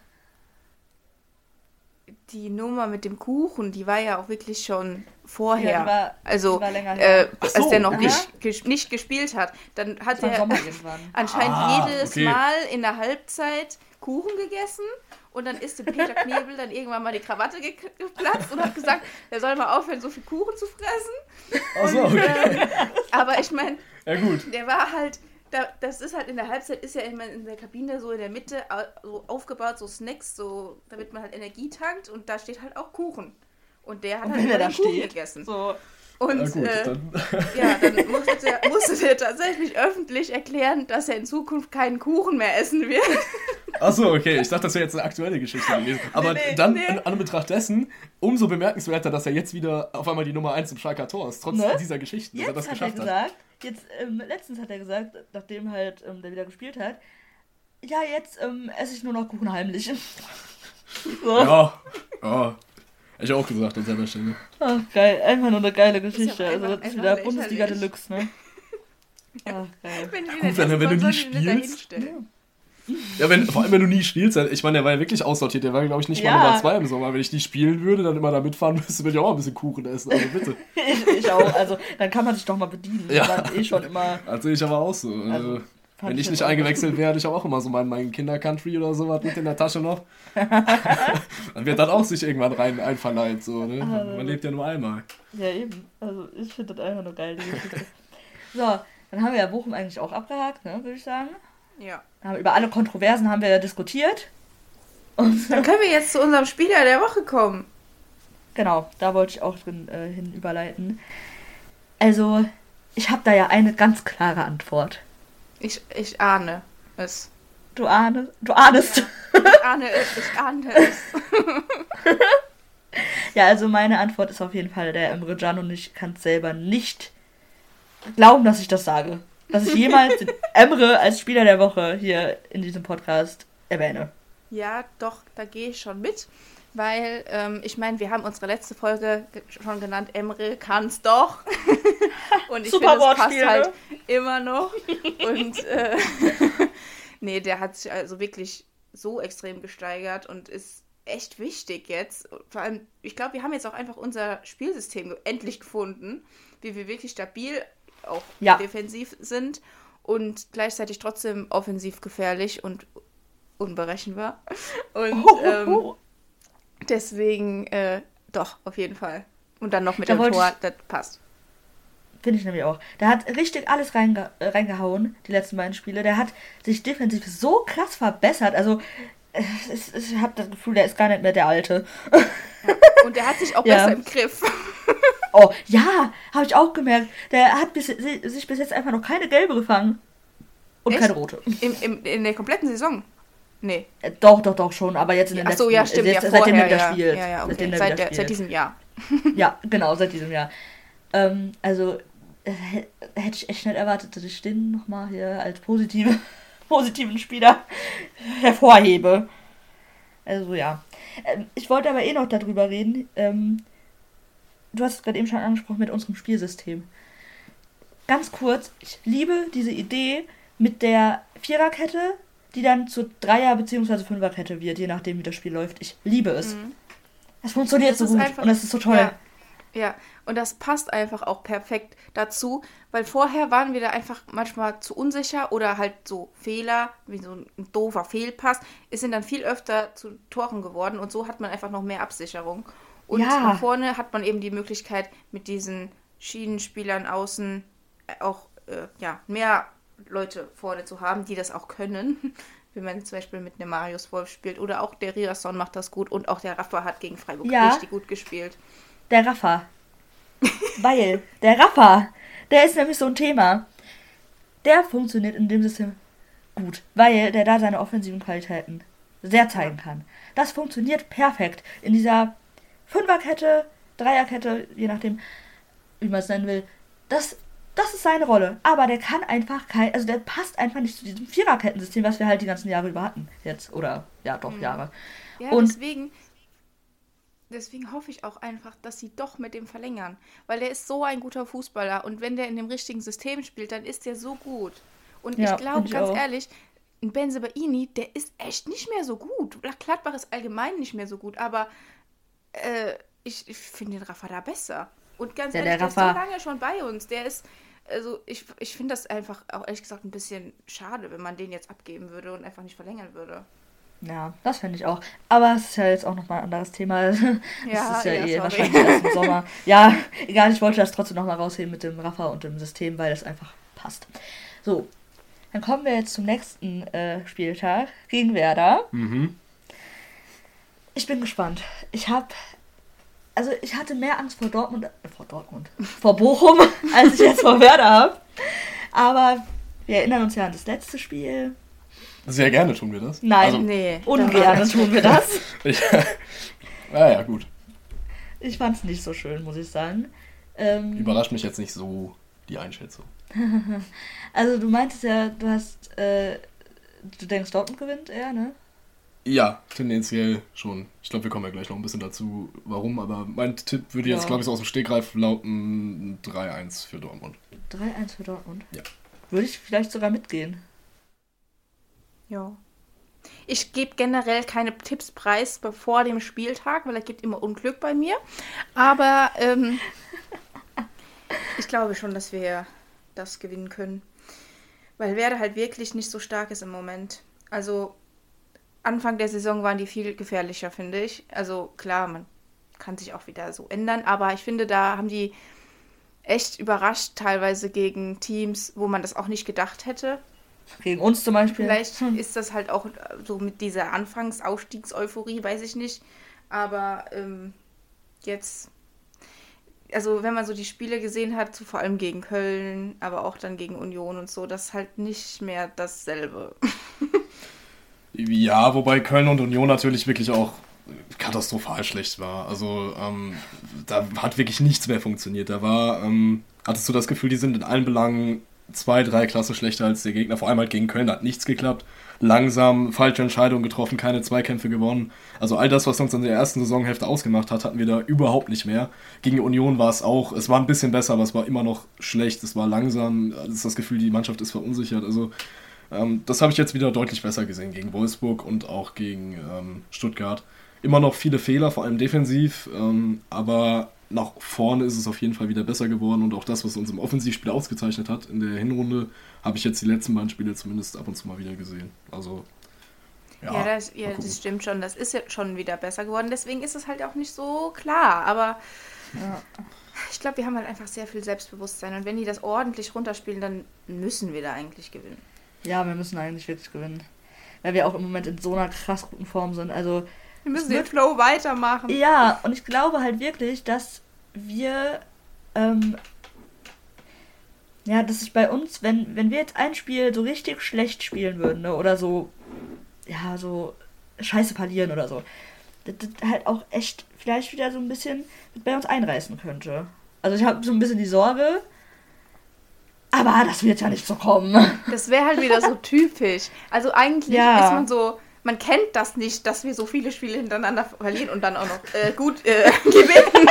die Nummer mit dem Kuchen, die war ja auch wirklich schon vorher. Ja, die war, also, die war länger äh, so, als der noch nicht, ges nicht gespielt hat. Dann hat er anscheinend ah, jedes okay. Mal in der Halbzeit Kuchen gegessen und dann ist dem Peter Knebel dann irgendwann mal die Krawatte geplatzt und hat gesagt, er soll mal aufhören, so viel Kuchen zu fressen. Ach so, okay. Und, äh, aber ich meine, ja, der war halt da, das ist halt in der Halbzeit, ist ja immer in der Kabine so in der Mitte so aufgebaut, so Snacks, so, damit man halt Energie tankt und da steht halt auch Kuchen. Und der hat und halt den Kuchen steht, gegessen. So. Und ja, gut, äh, dann. ja, dann musste der, musste der tatsächlich öffentlich erklären, dass er in Zukunft keinen Kuchen mehr essen wird. Achso, okay. Ich dachte, das wäre jetzt eine aktuelle Geschichte gewesen. Aber nee, nee, dann, nee. in Anbetracht dessen, umso bemerkenswerter, dass er jetzt wieder auf einmal die Nummer 1 im Schalker Tor ist, trotz ne? dieser Geschichten, dass er das geschafft hat. Er gesagt, jetzt, ähm, letztens hat er gesagt, nachdem halt ähm, der wieder gespielt hat, ja, jetzt ähm, esse ich nur noch Kuchen heimlich. so. Ja, ja. Hätte ich auch gesagt an seiner Stelle. Ach, geil. Einfach nur eine geile Geschichte. Also, das ist wieder Bundesliga Deluxe, ne? Ach, geil. Wenn, Gut, wenn, wenn du nie spielst. Ja. Ja, wenn, vor allem wenn du nie spielst, ich meine, der war ja wirklich aussortiert, der war, glaube ich, nicht ja. mal Nummer 2 im Sommer. Wenn ich nie spielen würde, dann immer da mitfahren müsste, würde ich auch ein bisschen Kuchen essen, also bitte. ich, ich, auch, also dann kann man sich doch mal bedienen. Ja. Dann eh schon immer. Also ich aber auch so. Also, Wenn ich nicht eingewechselt werde, ich habe auch immer so mein, mein Kinder-Country oder sowas mit in der Tasche noch. dann wird das auch sich irgendwann rein einverleiht. So, ne? Also, Man lebt ja nur einmal. Ja, eben. Also ich finde das einfach nur geil, die Geschichte. so, dann haben wir ja Bochum eigentlich auch abgehakt, ne, würde ich sagen. Ja. Haben, über alle Kontroversen haben wir ja diskutiert. Und dann können wir jetzt zu unserem Spieler der Woche kommen. Genau, da wollte ich auch drin äh, hin überleiten. Also, ich habe da ja eine ganz klare Antwort. Ich, ich ahne es. Du ahnest? Du ahnest. Ja, ich ahne es, ich ahne es. ja, also meine Antwort ist auf jeden Fall der Emre Can und ich kann es selber nicht glauben, dass ich das sage. Dass ich jemals den Emre als Spieler der Woche hier in diesem Podcast erwähne. Ja, doch, da gehe ich schon mit weil ähm, ich meine, wir haben unsere letzte Folge schon genannt, Emre kann's doch. und ich finde, das passt ne? halt immer noch. Und äh, nee, der hat sich also wirklich so extrem gesteigert und ist echt wichtig jetzt. Vor allem, ich glaube, wir haben jetzt auch einfach unser Spielsystem endlich gefunden, wie wir wirklich stabil auch ja. defensiv sind und gleichzeitig trotzdem offensiv gefährlich und unberechenbar. Und ähm, Deswegen, äh, doch, auf jeden Fall. Und dann noch mit da dem Tor, das passt. Finde ich nämlich auch. Der hat richtig alles reinge reingehauen, die letzten beiden Spiele. Der hat sich defensiv so krass verbessert. Also, ist, ich habe das Gefühl, der ist gar nicht mehr der Alte. Ja. Und der hat sich auch ja. besser im Griff. oh, ja, habe ich auch gemerkt. Der hat bis, sich bis jetzt einfach noch keine gelbe gefangen. Und Echt? keine rote. Im, im, in der kompletten Saison? Nee. Äh, doch, doch, doch schon, aber jetzt in den Ach so, ja, stimmt. Jetzt, ja, seitdem er wieder ja. spielt. Ja, ja, okay. seitdem seit, der, seit diesem Jahr. ja, genau, seit diesem Jahr. Ähm, also, äh, hätte ich echt nicht erwartet, dass ich den nochmal hier als positive, positiven Spieler hervorhebe. Also, ja. Ähm, ich wollte aber eh noch darüber reden. Ähm, du hast es gerade eben schon angesprochen mit unserem Spielsystem. Ganz kurz, ich liebe diese Idee mit der Viererkette, die dann zur Dreier- bzw. Fünferkette wird, je nachdem, wie das Spiel läuft. Ich liebe es. Mhm. Es funktioniert das so gut einfach, und es ist so toll. Ja, ja, und das passt einfach auch perfekt dazu, weil vorher waren wir da einfach manchmal zu unsicher oder halt so Fehler, wie so ein doofer Fehlpass, es sind dann viel öfter zu Toren geworden und so hat man einfach noch mehr Absicherung. Und ja. nach vorne hat man eben die Möglichkeit, mit diesen Schienenspielern außen auch äh, ja, mehr Leute vorne zu haben, die das auch können. Wenn man zum Beispiel mit einem Marius Wolf spielt. Oder auch der Riasson macht das gut. Und auch der Rafa hat gegen Freiburg ja, richtig gut gespielt. Der Rafa. Weil, der Rafa, der ist nämlich so ein Thema. Der funktioniert in dem System gut. Weil der da seine offensiven Qualitäten sehr zeigen kann. Das funktioniert perfekt. In dieser Fünferkette, Dreierkette, je nachdem, wie man es nennen will. Das das ist seine Rolle. Aber der kann einfach kein, also der passt einfach nicht zu diesem Viererkettensystem, was wir halt die ganzen Jahre über hatten. Jetzt. Oder, ja, doch, mhm. Jahre. Ja, und deswegen, deswegen hoffe ich auch einfach, dass sie doch mit dem verlängern. Weil der ist so ein guter Fußballer. Und wenn der in dem richtigen System spielt, dann ist der so gut. Und ja, ich glaube, ganz auch. ehrlich, ein Benzebaini, der ist echt nicht mehr so gut. Gladbach ist allgemein nicht mehr so gut. Aber äh, ich, ich finde den Rafa da besser. Und ganz ja, ehrlich, der, der ist so lange schon bei uns. Der ist, also ich, ich finde das einfach auch ehrlich gesagt ein bisschen schade, wenn man den jetzt abgeben würde und einfach nicht verlängern würde. Ja, das finde ich auch. Aber es ist ja jetzt auch nochmal ein anderes Thema. Das ja, ist ja, ja eh sorry. wahrscheinlich erst im Sommer. Ja, egal, ich wollte das trotzdem nochmal rausheben mit dem Raffer und dem System, weil das einfach passt. So, dann kommen wir jetzt zum nächsten äh, Spieltag gegen Werder. Mhm. Ich bin gespannt. Ich habe also ich hatte mehr Angst vor Dortmund, äh, vor Dortmund, vor Bochum, als ich jetzt vor Werder habe. Aber wir erinnern uns ja an das letzte Spiel. Sehr gerne tun wir das. Nein, also, nee, ungern tun wir das. ich, naja, gut. Ich fand es nicht so schön, muss ich sagen. Ähm, Überrascht mich jetzt nicht so die Einschätzung. also du meintest ja, du hast, äh, du denkst Dortmund gewinnt eher, ne? Ja, tendenziell schon. Ich glaube, wir kommen ja gleich noch ein bisschen dazu, warum, aber mein Tipp würde jetzt, ja. glaube ich, so aus dem Stegreif lauten 3-1 für Dortmund. 3-1 für Dortmund? Ja. Würde ich vielleicht sogar mitgehen. Ja. Ich gebe generell keine Tipps preis vor dem Spieltag, weil er gibt immer Unglück bei mir. Aber ähm, ich glaube schon, dass wir das gewinnen können. Weil Werder halt wirklich nicht so stark ist im Moment. Also Anfang der Saison waren die viel gefährlicher, finde ich. Also klar, man kann sich auch wieder so ändern, aber ich finde, da haben die echt überrascht, teilweise gegen Teams, wo man das auch nicht gedacht hätte. Gegen uns zum Beispiel. Vielleicht hm. ist das halt auch so mit dieser Anfangsaufstiegseuphorie, weiß ich nicht. Aber ähm, jetzt, also wenn man so die Spiele gesehen hat, so vor allem gegen Köln, aber auch dann gegen Union und so, das ist halt nicht mehr dasselbe. ja, wobei Köln und Union natürlich wirklich auch katastrophal schlecht war. Also ähm, da hat wirklich nichts mehr funktioniert. Da war, ähm, hattest du das Gefühl, die sind in allen Belangen zwei, drei Klassen schlechter als der Gegner. Vor allem halt gegen Köln, da hat nichts geklappt. Langsam, falsche Entscheidungen getroffen, keine Zweikämpfe gewonnen. Also all das, was uns in der ersten Saisonhälfte ausgemacht hat, hatten wir da überhaupt nicht mehr. Gegen Union war es auch, es war ein bisschen besser, aber es war immer noch schlecht. Es war langsam, es ist das Gefühl, die Mannschaft ist verunsichert. Also ähm, das habe ich jetzt wieder deutlich besser gesehen gegen Wolfsburg und auch gegen ähm, Stuttgart. Immer noch viele Fehler, vor allem defensiv, ähm, aber nach vorne ist es auf jeden Fall wieder besser geworden und auch das, was uns im Offensivspiel ausgezeichnet hat in der Hinrunde, habe ich jetzt die letzten beiden Spiele zumindest ab und zu mal wieder gesehen. Also ja, ja, das, ja das, stimmt schon. Das ist ja schon wieder besser geworden. Deswegen ist es halt auch nicht so klar. Aber ja. ich glaube, wir haben halt einfach sehr viel Selbstbewusstsein. Und wenn die das ordentlich runterspielen, dann müssen wir da eigentlich gewinnen. Ja, wir müssen eigentlich wirklich gewinnen. Weil wir auch im Moment in so einer krass guten Form sind. Also wir müssen den Flow weitermachen. Ja, und ich glaube halt wirklich, dass wir. Ähm, ja, das ist bei uns, wenn, wenn wir jetzt ein Spiel so richtig schlecht spielen würden, ne, oder so, ja, so scheiße verlieren oder so, das, das halt auch echt vielleicht wieder so ein bisschen bei uns einreißen könnte. Also ich habe so ein bisschen die Sorge, aber das wird ja nicht so kommen. Das wäre halt wieder so typisch. Also eigentlich ja. ist man so, man kennt das nicht, dass wir so viele Spiele hintereinander verlieren und dann auch noch äh, gut äh, gewinnen.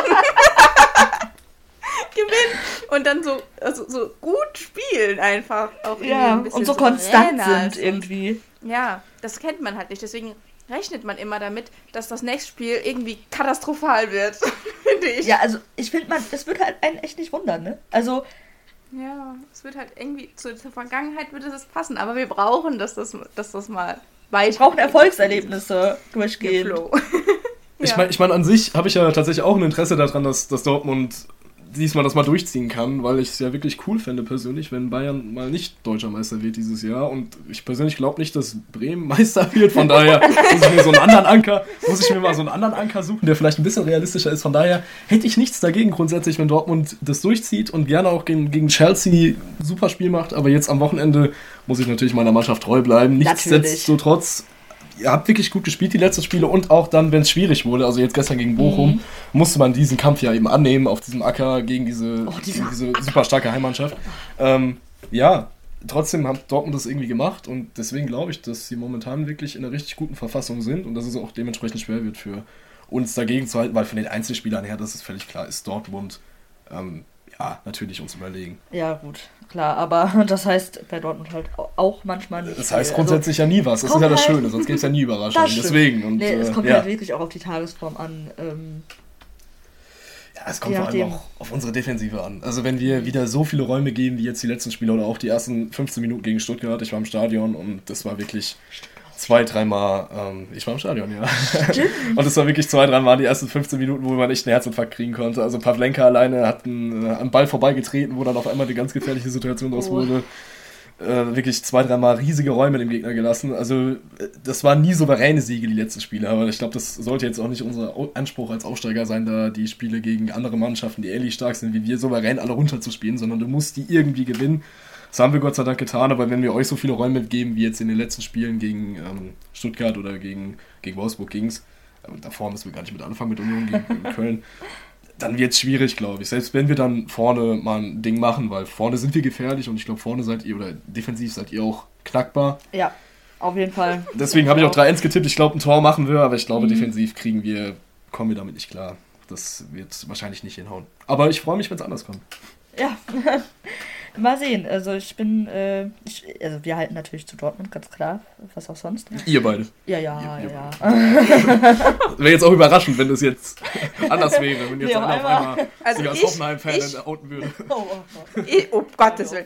gewinnen und dann so, also so gut spielen einfach. Auch ja, ein und so konstant sind irgendwie. Ja, das kennt man halt nicht. Deswegen rechnet man immer damit, dass das nächste Spiel irgendwie katastrophal wird, finde ich. Ja, also ich finde, man, es wird halt einen echt nicht wundern, ne? Also. Ja, es wird halt irgendwie zur, zur Vergangenheit würde das passen, aber wir brauchen, dass das, dass das mal weiter. Wir brauchen Erfolgserlebnisse durchgehend. Ich meine, ich mein, an sich habe ich ja tatsächlich auch ein Interesse daran, dass, dass Dortmund diesmal das mal durchziehen kann, weil ich es ja wirklich cool fände persönlich, wenn Bayern mal nicht deutscher Meister wird dieses Jahr. Und ich persönlich glaube nicht, dass Bremen Meister wird. Von daher muss ich mir so einen anderen Anker, muss ich mir mal so einen anderen Anker suchen, der vielleicht ein bisschen realistischer ist. Von daher hätte ich nichts dagegen grundsätzlich, wenn Dortmund das durchzieht und gerne auch gegen, gegen Chelsea super Spiel macht. Aber jetzt am Wochenende muss ich natürlich meiner Mannschaft treu bleiben. Nichtsdestotrotz ihr habt wirklich gut gespielt, die letzten Spiele. Und auch dann, wenn es schwierig wurde, also jetzt gestern gegen Bochum, mhm. musste man diesen Kampf ja eben annehmen auf diesem Acker gegen diese, oh, gegen diese super starke Heimmannschaft. Ähm, ja, trotzdem hat Dortmund das irgendwie gemacht und deswegen glaube ich, dass sie momentan wirklich in einer richtig guten Verfassung sind und dass es auch dementsprechend schwer wird für uns dagegen zu halten, weil von den Einzelspielern her, das ist völlig klar, ist Dortmund ähm, ja natürlich uns überlegen. Ja, gut klar, aber das heißt bei Dortmund halt auch manchmal nicht. Das heißt grundsätzlich also, ja nie was, das ist ja das halt, Schöne, sonst gibt es ja nie Überraschungen. Deswegen. Und, nee, es kommt äh, halt wirklich auch auf die Tagesform an. Ähm, ja, es kommt vor allem auch auf unsere Defensive an. Also wenn wir wieder so viele Räume geben wie jetzt die letzten Spiele oder auch die ersten 15 Minuten gegen Stuttgart, ich war im Stadion und das war wirklich zwei, dreimal, ähm, ich war im Stadion, ja. und es war wirklich zwei, dreimal die ersten 15 Minuten, wo man echt einen Herzinfarkt kriegen konnte. Also Pavlenka alleine hat einen, äh, am Ball vorbeigetreten, wo dann auf einmal eine ganz gefährliche Situation draus oh. wurde. Äh, wirklich zwei, dreimal riesige Räume dem Gegner gelassen. Also äh, das waren nie souveräne Siege, die letzten Spiele. Aber ich glaube, das sollte jetzt auch nicht unser Anspruch als Aufsteiger sein, da die Spiele gegen andere Mannschaften, die ähnlich stark sind wie wir, souverän alle runterzuspielen, sondern du musst die irgendwie gewinnen. Das haben wir Gott sei Dank getan, aber wenn wir euch so viele Räume geben, wie jetzt in den letzten Spielen gegen ähm, Stuttgart oder gegen, gegen Wolfsburg ging's, äh, davor müssen wir gar nicht mit anfangen mit Union gegen Köln, dann wird es schwierig, glaube ich. Selbst wenn wir dann vorne mal ein Ding machen, weil vorne sind wir gefährlich und ich glaube, vorne seid ihr oder defensiv seid ihr auch knackbar. Ja, auf jeden Fall. Deswegen habe ich auch 3-1 getippt. Ich glaube, ein Tor machen wir, aber ich glaube, mhm. defensiv kriegen wir, kommen wir damit nicht klar. Das wird wahrscheinlich nicht hinhauen. Aber ich freue mich, wenn es anders kommt. Ja. Mal sehen. Also ich bin, äh, ich, also wir halten natürlich zu Dortmund, ganz klar. Was auch sonst. Ihr beide. Ja, ja, ihr, ihr ja. wäre jetzt auch überraschend, wenn das jetzt anders wäre. Wenn jetzt nee, auf einmal, also ich als Hoffenheim-Fan outen würde. Oh, oh, oh. Ich, oh Gottes Willen.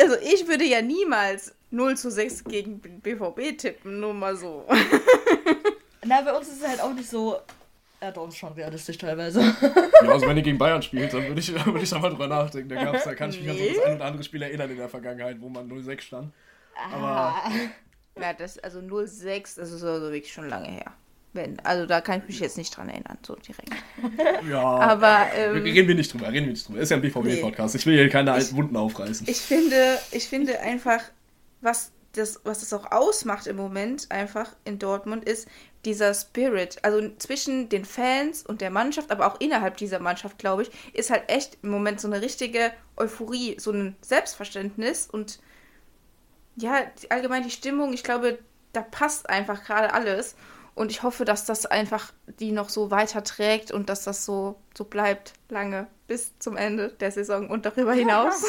also ich würde ja niemals 0 zu 6 gegen BVB tippen, nur mal so. Na, bei uns ist es halt auch nicht so. Ja, doch, ist schon realistisch teilweise. Ja, also wenn ihr gegen Bayern spielt, dann würde ich, würd ich da mal drüber nachdenken. Da, gab's, da kann ich mich nee. an so das ein oder andere Spiel erinnern in der Vergangenheit, wo man 0-6 stand. Aber. Ah. Ja, das, also 0-6, das ist also wirklich schon lange her. Wenn, also da kann ich mich jetzt nicht dran erinnern, so direkt. Ja. Aber. Ähm, reden wir nicht drüber, reden wir nicht drüber. Ist ja ein BVB-Podcast. Nee. Ich will hier keine alten Wunden aufreißen. Ich finde, ich finde einfach, was das, was das auch ausmacht im Moment einfach in Dortmund, ist dieser Spirit. Also zwischen den Fans und der Mannschaft, aber auch innerhalb dieser Mannschaft, glaube ich, ist halt echt im Moment so eine richtige Euphorie, so ein Selbstverständnis und ja, allgemein die Stimmung, ich glaube, da passt einfach gerade alles. Und ich hoffe, dass das einfach die noch so weiter trägt und dass das so, so bleibt lange bis zum Ende der Saison und darüber hinaus.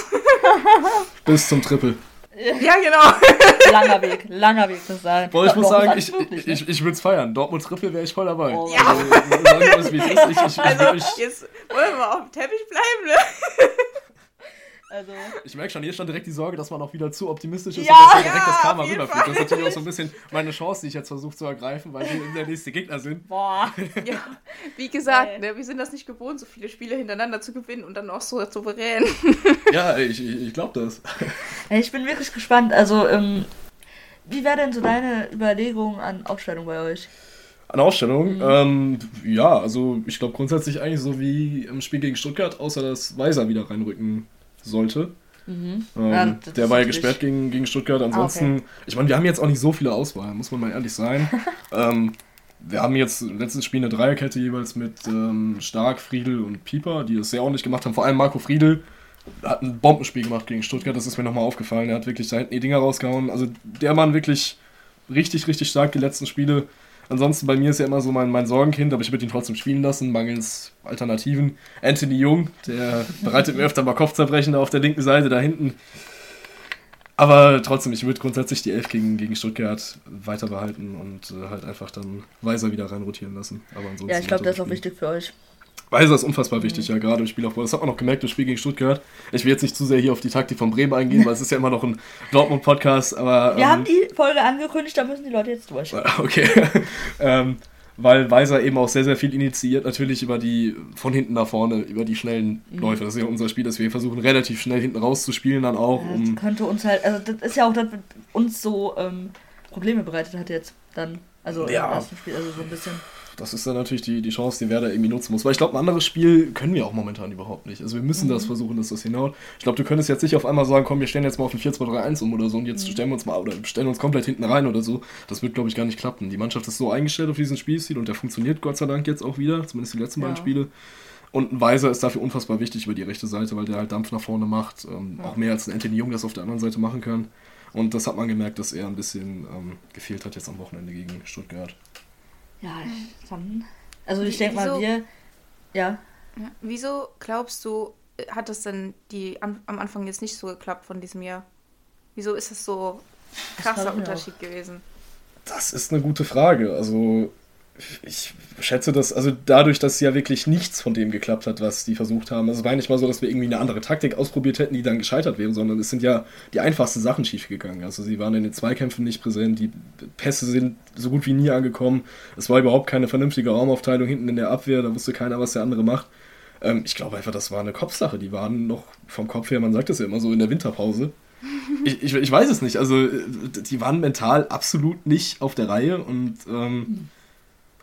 bis zum Triple. Ja, genau. langer Weg, langer Weg zu sein. Boah, ich muss sagen, ich, ich, ich, ich würde es feiern. Dortmund Triple wäre ich voll dabei. Oh, ja. Also, ich, ich, also, jetzt wollen wir mal auf dem Teppich bleiben, ne? Also ich merke schon, hier stand direkt die Sorge, dass man auch wieder zu optimistisch ist ja, und dass man direkt ja, das Karma rüberfliegt. Das ist natürlich auch so ein bisschen meine Chance, die ich jetzt versuche zu ergreifen, weil wir der nächste Gegner sind. Boah. Ja, wie gesagt, ne, wir sind das nicht gewohnt, so viele Spiele hintereinander zu gewinnen und dann auch so souverän. Ja, ich, ich, ich glaube das. Ich bin wirklich gespannt. Also, ähm, wie wäre denn so deine Überlegung an Aufstellung bei euch? An Ausstellung? Mhm. Ähm, ja, also ich glaube grundsätzlich eigentlich so wie im Spiel gegen Stuttgart, außer dass Weiser wieder reinrücken sollte. Mhm. Ähm, ja, der war ja gesperrt gegen, gegen Stuttgart. Ansonsten, ah, okay. ich meine, wir haben jetzt auch nicht so viele Auswahl, muss man mal ehrlich sein. ähm, wir haben jetzt letztes Spiel eine Dreierkette jeweils mit ähm, Stark, Friedel und Pieper, die das sehr ordentlich gemacht haben. Vor allem Marco Friedel hat ein Bombenspiel gemacht gegen Stuttgart, das ist mir nochmal aufgefallen. Er hat wirklich da hinten die Dinger rausgehauen. Also der Mann wirklich richtig, richtig stark die letzten Spiele. Ansonsten bei mir ist er immer so mein, mein Sorgenkind, aber ich würde ihn trotzdem spielen lassen, mangels Alternativen. Anthony Jung, der bereitet mir öfter mal Kopfzerbrechen auf der linken Seite da hinten. Aber trotzdem, ich würde grundsätzlich die Elf gegen, gegen Stuttgart weiter behalten und äh, halt einfach dann Weiser wieder reinrotieren lassen. Aber ansonsten ja, ich glaube, das ist auch wichtig für euch. Weiser ist unfassbar wichtig, ja, gerade im Spielaufbau. Das hat man noch gemerkt, das Spiel gegen Stuttgart. Ich will jetzt nicht zu sehr hier auf die Taktik von Bremen eingehen, weil es ist ja immer noch ein Dortmund-Podcast, aber. Wir ähm, haben die Folge angekündigt, da müssen die Leute jetzt durch. Okay. ähm, weil Weiser eben auch sehr, sehr viel initiiert, natürlich über die, von hinten nach vorne, über die schnellen mhm. Läufe. Das ist ja unser Spiel, dass wir versuchen, relativ schnell hinten rauszuspielen, dann auch. Ja, das um könnte uns halt, also das ist ja auch das, was uns so ähm, Probleme bereitet hat jetzt dann. Also ja. im ersten Spiel, also so ein bisschen das ist dann natürlich die, die Chance, die Werder irgendwie nutzen muss. Weil ich glaube, ein anderes Spiel können wir auch momentan überhaupt nicht. Also wir müssen mhm. das versuchen, dass das hinhaut. Ich glaube, du könntest jetzt nicht auf einmal sagen, komm, wir stellen jetzt mal auf ein 4-2-3-1 um oder so und jetzt mhm. stellen wir uns mal oder stellen uns komplett hinten rein oder so. Das wird, glaube ich, gar nicht klappen. Die Mannschaft ist so eingestellt auf diesen Spielstil und der funktioniert Gott sei Dank jetzt auch wieder, zumindest die letzten ja. beiden Spiele. Und ein Weiser ist dafür unfassbar wichtig über die rechte Seite, weil der halt Dampf nach vorne macht. Ähm, ja. Auch mehr als ein Anthony Jung das auf der anderen Seite machen kann. Und das hat man gemerkt, dass er ein bisschen ähm, gefehlt hat jetzt am Wochenende gegen Stuttgart. Ja, dann also ich denke mal, wir. Ja. ja. Wieso glaubst du, hat das denn die am Anfang jetzt nicht so geklappt von diesem Jahr? Wieso ist es so krasser Unterschied gewesen? Das ist eine gute Frage. Also ich schätze das, also dadurch, dass ja wirklich nichts von dem geklappt hat, was die versucht haben. Also es war nicht mal so, dass wir irgendwie eine andere Taktik ausprobiert hätten, die dann gescheitert wäre, sondern es sind ja die einfachsten Sachen schiefgegangen. Also sie waren in den Zweikämpfen nicht präsent, die Pässe sind so gut wie nie angekommen. Es war überhaupt keine vernünftige Raumaufteilung hinten in der Abwehr, da wusste keiner, was der andere macht. Ähm, ich glaube einfach, das war eine Kopfsache. Die waren noch vom Kopf her, man sagt es ja immer so, in der Winterpause. Ich, ich, ich, weiß es nicht. Also, äh, die waren mental absolut nicht auf der Reihe und ähm,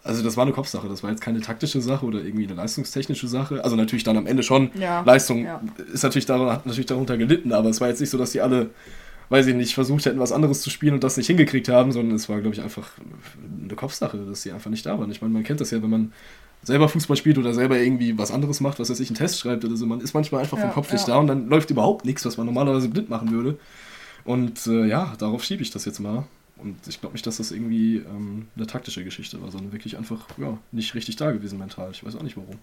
also das war eine Kopfsache, das war jetzt keine taktische Sache oder irgendwie eine leistungstechnische Sache. Also natürlich dann am Ende schon. Ja. Leistung ja. ist natürlich darunter, hat natürlich darunter gelitten, aber es war jetzt nicht so, dass die alle, weiß ich nicht, versucht hätten, was anderes zu spielen und das nicht hingekriegt haben, sondern es war, glaube ich, einfach eine Kopfsache, dass sie einfach nicht da waren. Ich meine, man kennt das ja, wenn man selber Fußball spielt oder selber irgendwie was anderes macht, was er sich einen Test schreibt oder so. Man ist manchmal einfach ja, vom Kopf nicht da und dann läuft überhaupt nichts, was man normalerweise blind machen würde. Und äh, ja, darauf schiebe ich das jetzt mal. Und ich glaube nicht, dass das irgendwie ähm, eine taktische Geschichte war, sondern wirklich einfach ja, nicht richtig da gewesen mental. Ich weiß auch nicht warum.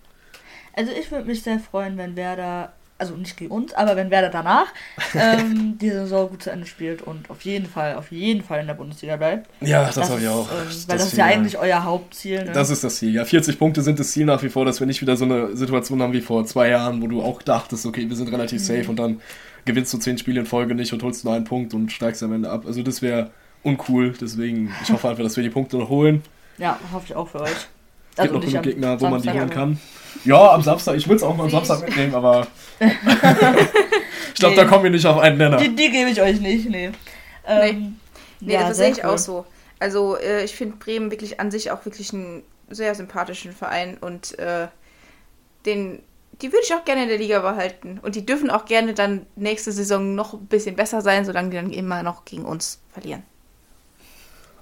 Also ich würde mich sehr freuen, wenn Werder also nicht gegen uns, aber wenn Werder danach ähm, die Saison gut zu Ende spielt und auf jeden Fall, auf jeden Fall in der Bundesliga bleibt. Ja, das, das habe ich auch. Ähm, weil das, das ist ja eigentlich euer Hauptziel. Ne? Das ist das Ziel, ja. 40 Punkte sind das Ziel nach wie vor, dass wir nicht wieder so eine Situation haben wie vor zwei Jahren, wo du auch dachtest, okay, wir sind relativ mhm. safe und dann gewinnst du zehn Spiele in Folge nicht und holst nur einen Punkt und steigst am Ende ab. Also das wäre uncool, deswegen ich hoffe einfach, dass wir die Punkte noch holen. Ja, hoffe ich auch für euch. Es gibt also noch genug Gegner, wo man die holen kann. Ja, am Samstag. Ich würde es auch mal am Samstag mitnehmen, aber ich glaube, nee. da kommen wir nicht auf einen Nenner. Die, die gebe ich euch nicht, nee. Ähm, nee, nee ja, das sehe ich cool. auch so. Also äh, ich finde Bremen wirklich an sich auch wirklich einen sehr sympathischen Verein und äh, den, die würde ich auch gerne in der Liga behalten. Und die dürfen auch gerne dann nächste Saison noch ein bisschen besser sein, solange die dann immer noch gegen uns verlieren.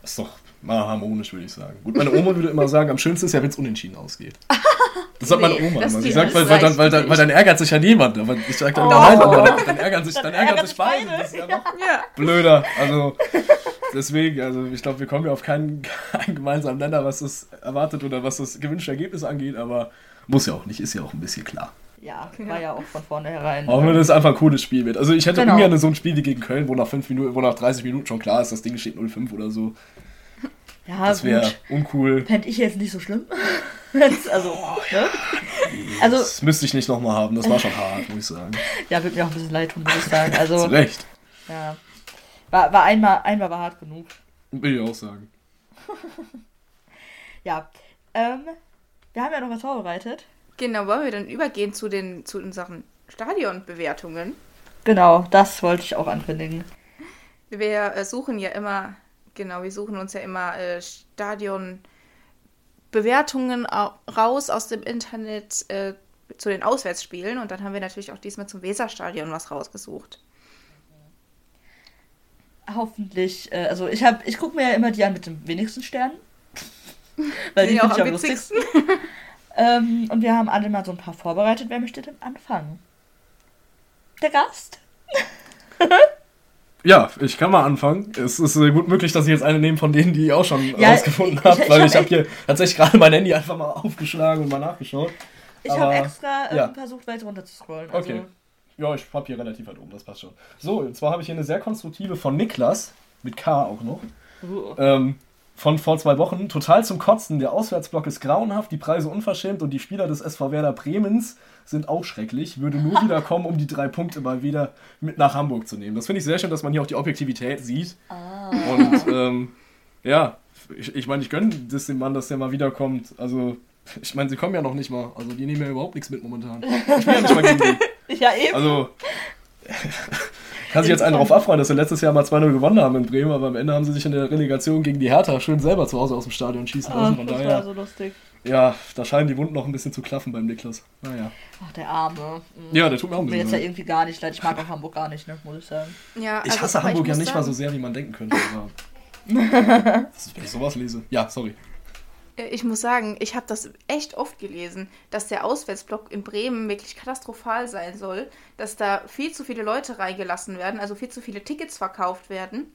Das ist doch mal harmonisch, würde ich sagen. Gut, meine Oma würde immer sagen, am schönsten ist ja, wenn es unentschieden ausgeht. Das sagt nee, meine Oma immer. Sie sagt, weil, weil, dann, weil, dann, weil dann ärgert sich ja niemand. Aber ich sage dann, nein, aber dann, dann ärgern sich, dann, dann ärgern sich beide. Das ist ja noch ja. blöder. Also deswegen, also ich glaube, wir kommen ja auf keinen, keinen gemeinsamen Nenner, was das erwartet oder was das gewünschte Ergebnis angeht, aber muss ja auch nicht, ist ja auch ein bisschen klar. Ja, war ja auch von vornherein. Auch wenn es einfach ein cooles Spiel wird. Also ich hätte genau. ungern so ein Spiel wie gegen Köln, wo nach, fünf Minuten, wo nach 30 Minuten schon klar ist, das Ding steht 0-5 oder so. Ja, das wäre uncool. Fände ich jetzt nicht so schlimm. also, oh, ne? also, das müsste ich nicht nochmal haben, das war schon hart, muss ich sagen. Ja, würde mir auch ein bisschen leid tun, muss ich sagen. Also, Zu Recht. Ja. War, war einmal, einmal war hart genug. Will ich auch sagen. ja. Ähm, wir haben ja noch was vorbereitet. Genau, wollen wir dann übergehen zu den zu unseren Stadionbewertungen? Genau, das wollte ich auch ankündigen. Wir äh, suchen ja immer Genau, wir suchen uns ja immer äh, Stadionbewertungen raus aus dem Internet äh, zu den Auswärtsspielen und dann haben wir natürlich auch diesmal zum Weserstadion was rausgesucht. Hoffentlich, äh, also ich habe, ich gucke mir ja immer die an mit den wenigsten Sternen. Weil die, die finde ich am lustigsten. Ähm, und wir haben alle mal so ein paar vorbereitet. Wer möchte denn anfangen? Der Gast? Ja, ich kann mal anfangen. Es ist gut möglich, dass ich jetzt eine nehme von denen, die ihr auch schon ja, rausgefunden habt, weil ich habe hier tatsächlich gerade mein Handy einfach mal aufgeschlagen und mal nachgeschaut. Ich habe extra ähm, ja. versucht, weiter runter zu scrollen. Also okay. Ja, ich habe hier relativ weit oben, das passt schon. So, und zwar habe ich hier eine sehr konstruktive von Niklas, mit K auch noch. Uh. Ähm, von vor zwei Wochen. Total zum Kotzen. Der Auswärtsblock ist grauenhaft, die Preise unverschämt und die Spieler des SV Werder Bremens sind auch schrecklich. Würde nur wieder kommen, um die drei Punkte mal wieder mit nach Hamburg zu nehmen. Das finde ich sehr schön, dass man hier auch die Objektivität sieht. Ah. Und ähm, ja, ich, ich meine, ich gönne das dem Mann, dass der mal wiederkommt. Also, ich meine, sie kommen ja noch nicht mal. Also, die nehmen ja überhaupt nichts mit momentan. Ich will ja nicht mal gegen die. Ja, eben. Also, kann sich jetzt einen darauf abfreuen, dass wir letztes Jahr mal 2-0 gewonnen haben in Bremen, aber am Ende haben sie sich in der Relegation gegen die Hertha schön selber zu Hause aus dem Stadion schießen lassen. Ach, Von das daher, war so lustig. Ja, da scheinen die Wunden noch ein bisschen zu klaffen beim Niklas. Naja. Ach, der Arme. Mhm. Ja, der tut mir auch ein bisschen Mir jetzt ja irgendwie gar nicht leid. Ich mag auch Hamburg gar nicht, ne, muss ich sagen. Ja, also, ich hasse Hamburg ich ja nicht sagen. mal so sehr, wie man denken könnte. Aber wenn ich sowas lese. Ja, sorry. Äh, ich muss sagen, ich habe das echt oft gelesen, dass der Auswärtsblock in Bremen wirklich katastrophal sein soll, dass da viel zu viele Leute reingelassen werden, also viel zu viele Tickets verkauft werden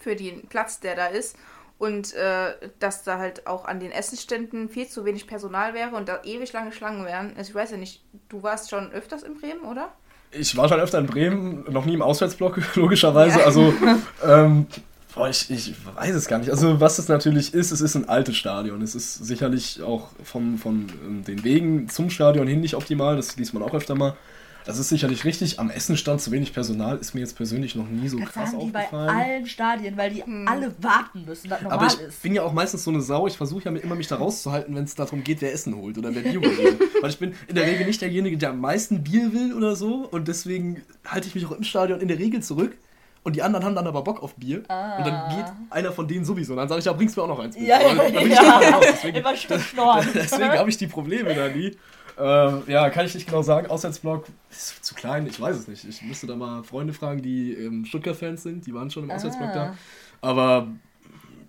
für den Platz, der da ist. Und äh, dass da halt auch an den Essensständen viel zu wenig Personal wäre und da ewig lange Schlangen wären. Also ich weiß ja nicht, du warst schon öfters in Bremen, oder? Ich war schon öfter in Bremen, noch nie im Auswärtsblock, logischerweise. Ja. Also ähm, Boah, ich, ich weiß es gar nicht. Also, was es natürlich ist, es ist ein altes Stadion. Es ist sicherlich auch vom, von ähm, den Wegen zum Stadion hin nicht optimal. Das liest man auch öfter mal. Das ist sicherlich richtig. Am Essen stand zu wenig Personal, ist mir jetzt persönlich noch nie so das krass sagen die aufgefallen. bei allen Stadien, weil die hm. alle warten müssen, das normal Aber ich ist. bin ja auch meistens so eine Sau. Ich versuche ja immer mich da rauszuhalten, wenn es darum geht, wer Essen holt oder wer Bier will. weil ich bin in der Regel nicht derjenige, der am meisten Bier will oder so. Und deswegen halte ich mich auch im Stadion in der Regel zurück und die anderen haben dann aber Bock auf Bier. Ah. Und dann geht einer von denen sowieso. Und dann sage ich, ja, bringst mir auch noch eins mit. Ja, ja, dann, dann ja. Deswegen, Immer schnorren. deswegen habe ich die Probleme da nie. Äh, ja, kann ich nicht genau sagen. Auswärtsblock ist zu klein, ich weiß es nicht. Ich müsste da mal Freunde fragen, die ähm, Stuttgart-Fans sind. Die waren schon im ah. Auswärtsblock da. Aber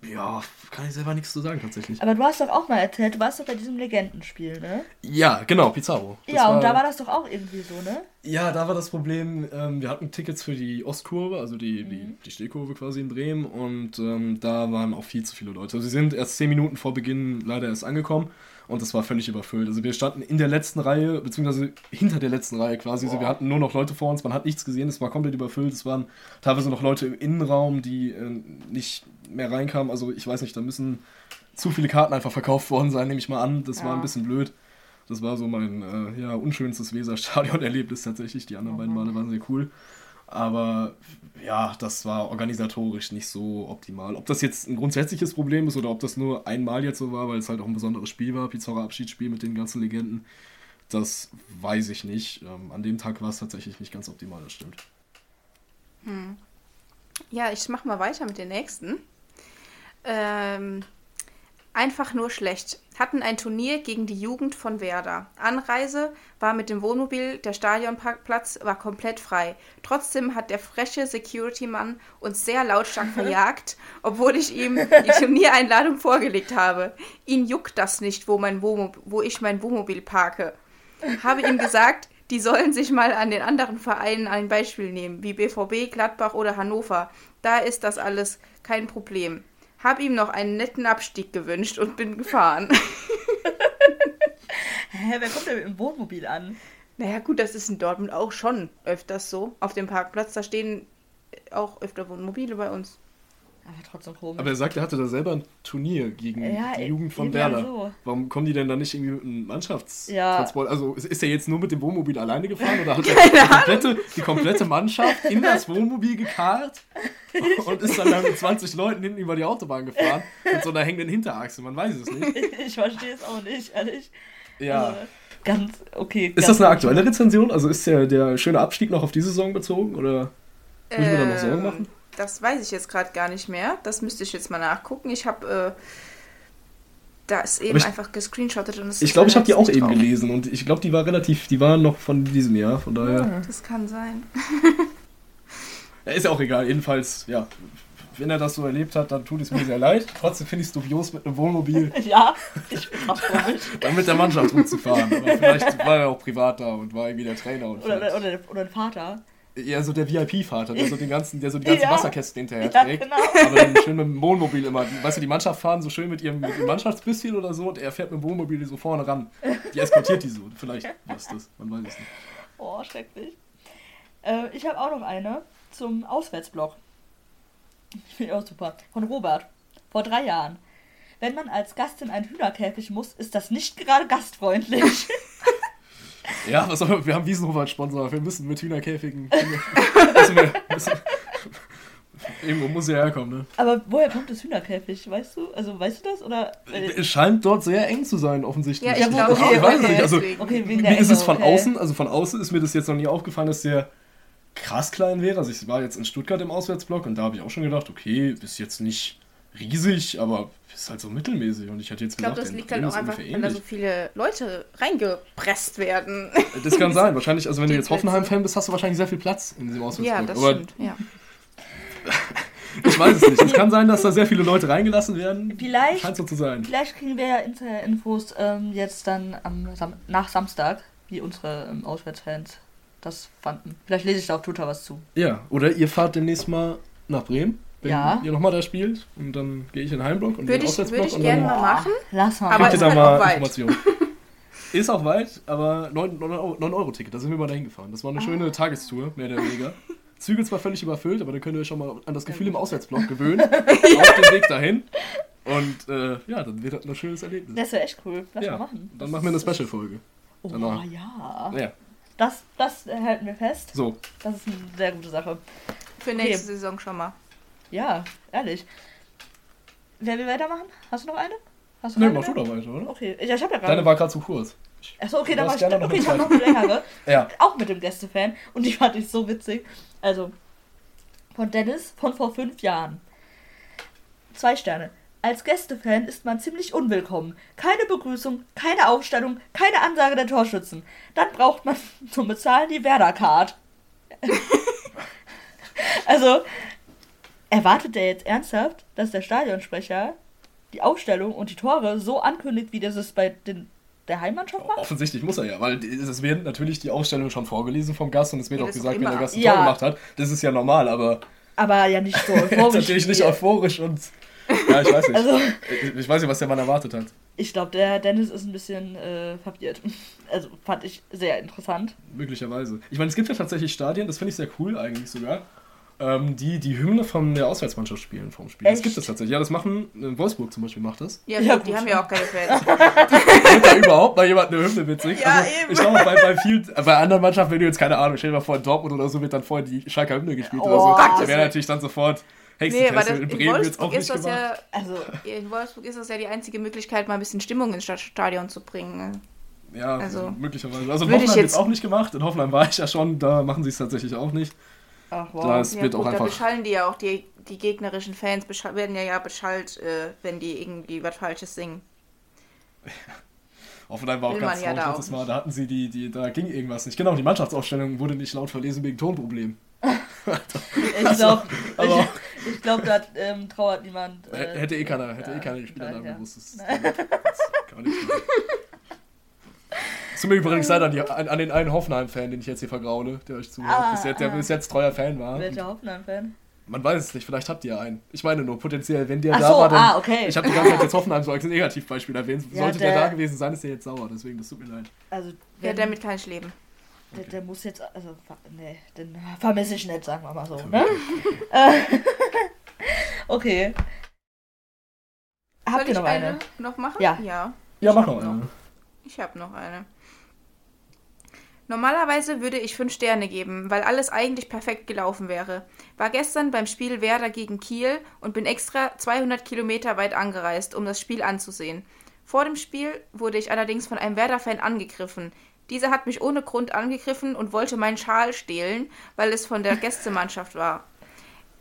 ja, kann ich selber nichts zu sagen tatsächlich. Aber du hast doch auch mal erzählt, du warst doch bei diesem Legendenspiel, ne? Ja, genau, Pizarro. Das ja, und da war das doch auch irgendwie so, ne? Ja, da war das Problem, ähm, wir hatten Tickets für die Ostkurve, also die, mhm. die, die Stehkurve quasi in Bremen und ähm, da waren auch viel zu viele Leute. Also sie sind erst zehn Minuten vor Beginn leider erst angekommen und es war völlig überfüllt. Also wir standen in der letzten Reihe, beziehungsweise hinter der letzten Reihe quasi. Also wir hatten nur noch Leute vor uns, man hat nichts gesehen, es war komplett überfüllt. Es waren teilweise noch Leute im Innenraum, die äh, nicht mehr reinkamen. Also ich weiß nicht, da müssen zu viele Karten einfach verkauft worden sein, nehme ich mal an. Das ja. war ein bisschen blöd. Das war so mein äh, ja, unschönstes Weserstadion-Erlebnis tatsächlich. Die anderen oh beiden Male waren sehr cool. Aber ja, das war organisatorisch nicht so optimal. Ob das jetzt ein grundsätzliches Problem ist oder ob das nur einmal jetzt so war, weil es halt auch ein besonderes Spiel war, Pizarro Abschiedsspiel mit den ganzen Legenden, das weiß ich nicht. Ähm, an dem Tag war es tatsächlich nicht ganz optimal, das stimmt. Hm. Ja, ich mach mal weiter mit den nächsten. Ähm, Einfach nur schlecht. Hatten ein Turnier gegen die Jugend von Werder. Anreise war mit dem Wohnmobil, der Stadionparkplatz war komplett frei. Trotzdem hat der freche Security-Mann uns sehr lautstark verjagt, obwohl ich ihm die Turniereinladung vorgelegt habe. Ihn juckt das nicht, wo, mein wo ich mein Wohnmobil parke. Habe ihm gesagt, die sollen sich mal an den anderen Vereinen ein Beispiel nehmen, wie BVB, Gladbach oder Hannover. Da ist das alles kein Problem habe ihm noch einen netten Abstieg gewünscht und bin gefahren. Hä, wer kommt denn mit dem Wohnmobil an? Naja, gut, das ist in Dortmund auch schon öfters so. Auf dem Parkplatz, da stehen auch öfter Wohnmobile bei uns. Aber trotzdem komisch. Aber er sagt, er hatte da selber ein Turnier gegen ja, die Jugend von Werder. So. Warum kommen die denn da nicht irgendwie mit einem Mannschaftstransport? Ja. Also ist er jetzt nur mit dem Wohnmobil alleine gefahren oder hat er die komplette, die komplette Mannschaft in das Wohnmobil gekarrt und ist dann, dann mit 20 Leuten hinten über die Autobahn gefahren mit so einer hängenden Hinterachse? Man weiß es nicht. Ich verstehe es auch nicht, ehrlich. Ja. Also, ganz okay. Ist das eine aktuelle Rezension? Also ist der, der schöne Abstieg noch auf die Saison bezogen oder muss ich mir da noch Sorgen machen? Das weiß ich jetzt gerade gar nicht mehr. Das müsste ich jetzt mal nachgucken. Ich habe äh, da ist eben ich, einfach gescreenshottet und es Ich glaube, ich habe die auch eben drauf. gelesen und ich glaube, die war relativ, die war noch von diesem Jahr, von daher. Ja, das kann sein. ja, ist ja auch egal. Jedenfalls, ja, wenn er das so erlebt hat, dann tut es mir sehr leid. Trotzdem finde ich es dubios mit einem Wohnmobil. ja, ich bin fast Dann mit der Mannschaft rumzufahren. Vielleicht war er auch privat da und war irgendwie der Trainer. Und oder, oder, oder ein Vater. Ja, so der VIP-Vater, der so den ganzen, der so die ganzen ja. Wasserkästen hinterher ja, trägt. Genau. Aber dann schön mit dem Wohnmobil immer. Weißt du, die Mannschaft fahren so schön mit ihrem, mit ihrem Mannschaftsbüsschen oder so und er fährt mit dem Wohnmobil so vorne ran. Die eskortiert die so. Vielleicht war es das, man weiß es nicht. Oh, schrecklich. Äh, ich habe auch noch eine zum Auswärtsblock. Finde ich auch super. Von Robert. Vor drei Jahren. Wenn man als Gast in einen Hühnerkäfig muss, ist das nicht gerade gastfreundlich. Ja, was wir, wir haben Wiesenhofer als Sponsor. Wir müssen mit Hühnerkäfigen. müssen wir, müssen, irgendwo muss er herkommen, ne? Aber woher kommt das Hühnerkäfig? Weißt du? Also weißt du das? Oder, es scheint dort sehr eng zu sein, offensichtlich. Ja, ich glaube, okay, ich weiß okay, nicht. Also, okay, mir ist es von okay. außen, also von außen ist mir das jetzt noch nie aufgefallen, dass der krass klein wäre. Also ich war jetzt in Stuttgart im Auswärtsblock und da habe ich auch schon gedacht, okay, ist jetzt nicht riesig, aber ist halt so mittelmäßig. Und ich hatte jetzt ich glaube, das liegt halt auch einfach, weil da so viele Leute reingepresst werden. Das kann sein. Wahrscheinlich, also wenn du jetzt Hoffenheim-Fan bist, hast du wahrscheinlich sehr viel Platz in diesem Auswärtsblock. Ja, das aber stimmt, ja. ich weiß es nicht. Es kann sein, dass da sehr viele Leute reingelassen werden. Vielleicht, Scheint so zu sein. Vielleicht kriegen wir ja Infos ähm, jetzt dann am Sam nach Samstag, wie unsere ähm, Auswärtsfans das fanden. Vielleicht lese ich da auf Twitter was zu. Ja, oder ihr fahrt demnächst mal nach Bremen wenn ja. ihr nochmal da spielt und dann gehe ich in den Heimblock und würde ich, Auswärtsblock. Würde ich gerne mal machen. Lass mal. Aber ist da halt mal Informationen. ist auch weit, aber 9-Euro-Ticket, da sind wir mal dahin gefahren. Das war eine ah. schöne Tagestour, mehr oder weniger. Züge zwar völlig überfüllt, aber dann könnt ihr euch schon mal an das Gefühl im Auswärtsblock gewöhnen. auf den Weg dahin. Und äh, ja, dann wird das ein schönes Erlebnis. Das wäre echt cool. Lass ja, mal machen. Dann machen wir eine Special-Folge. Oh Danach. ja. ja. Das, das halten wir fest. So. Das ist eine sehr gute Sache. Für nächste okay. Saison schon mal. Ja, ehrlich. Wer will weitermachen? Hast du noch eine? Hast du nee, mach du doch weiter, oder? Okay, ja, ich habe ja gerade. Deine war gerade zu kurz. Achso, okay, dann war ich. Okay, ich habe noch eine längere. ja. Auch mit dem Gästefan. Und die fand ich so witzig. Also, von Dennis von vor fünf Jahren. Zwei Sterne. Als Gästefan ist man ziemlich unwillkommen. Keine Begrüßung, keine Aufstellung, keine Ansage der Torschützen. Dann braucht man zum Bezahlen die Werder-Card. also, Erwartet er jetzt ernsthaft, dass der Stadionsprecher die Aufstellung und die Tore so ankündigt, wie das es bei den, der Heimmannschaft macht? Offensichtlich muss er ja, weil es werden natürlich die Aufstellung schon vorgelesen vom Gast und es wird ja, auch gesagt, wenn der Gast ein ja. Tor gemacht hat. Das ist ja normal, aber. Aber ja nicht so euphorisch. natürlich nicht euphorisch und. Ja, ich weiß nicht. Also, ich, ich weiß nicht, was der Mann erwartet hat. Ich glaube, der Dennis ist ein bisschen äh, verwirrt. Also fand ich sehr interessant. Möglicherweise. Ich meine, es gibt ja tatsächlich Stadien, das finde ich sehr cool eigentlich sogar, ähm, die die Hymne von der Auswärtsmannschaft spielen vom Spiel. Echt? Das gibt es tatsächlich. Ja, das machen, in Wolfsburg zum Beispiel macht das. Ja, ja gut, die haben ja auch keine Fans. Wird da überhaupt mal jemand eine Hymne witzig? Ja, also, eben. Ich glaube, bei, bei, vielen, bei anderen Mannschaften, wenn du jetzt keine Ahnung, stell dir mal vor, in Dortmund oder so wird dann vorher die Schalker Hymne gespielt oh, oder so. Da wäre natürlich dann sofort Hexenkessel. Nee, in Bremen wird auch nicht. Ja, also in Wolfsburg ist das ja die einzige Möglichkeit, mal ein bisschen Stimmung ins Stadion zu bringen. Ne? Ja, also, möglicherweise. Also in Hoffenheim wird es auch nicht gemacht. In Hoffenheim war ich ja schon, da machen sie es tatsächlich auch nicht. Ach, wow. Das ja, wird gut, auch einfach. Da beschallen die ja auch, die, die gegnerischen Fans werden ja, ja beschallt, äh, wenn die irgendwie was Falsches singen. Hoffenheim war auch ganz traurig ja da Mal. Da hatten sie die, die, da ging irgendwas nicht. Genau, die Mannschaftsausstellung wurde nicht laut verlesen wegen Tonproblem. Ich glaube, ich, ich glaub, da ähm, trauert niemand. Äh, hätte eh keiner, hätte eh keiner Spielernamen ja. gewusst. Das, das kann man nicht Es tut mir übrigens leid an, die, an, an den einen Hoffenheim-Fan, den ich jetzt hier vergraule, der euch zuhört. Ah, bis jetzt, der ah. bis jetzt treuer Fan war. Welcher Hoffenheim-Fan? Man weiß es nicht, vielleicht habt ihr einen. Ich meine nur, potenziell, wenn der Ach da so, war, dann. Ah, okay. Ich habe die ganze Zeit jetzt Hoffenheim so als Negativbeispiel erwähnt. Ja, Sollte der, der, da gewesen sein, ist der jetzt sauer, deswegen, das tut mir leid. Also, ja, damit kann ich leben. Der, der, muss jetzt, also, nee, den vermisse ich nicht, sagen wir mal so. Ne? Okay. Habt ihr noch eine? eine? Noch machen? Ja. Ja, ja mach noch eine. Ich habe noch eine. Normalerweise würde ich 5 Sterne geben, weil alles eigentlich perfekt gelaufen wäre. War gestern beim Spiel Werder gegen Kiel und bin extra 200 Kilometer weit angereist, um das Spiel anzusehen. Vor dem Spiel wurde ich allerdings von einem Werder-Fan angegriffen. Dieser hat mich ohne Grund angegriffen und wollte meinen Schal stehlen, weil es von der Gästemannschaft war.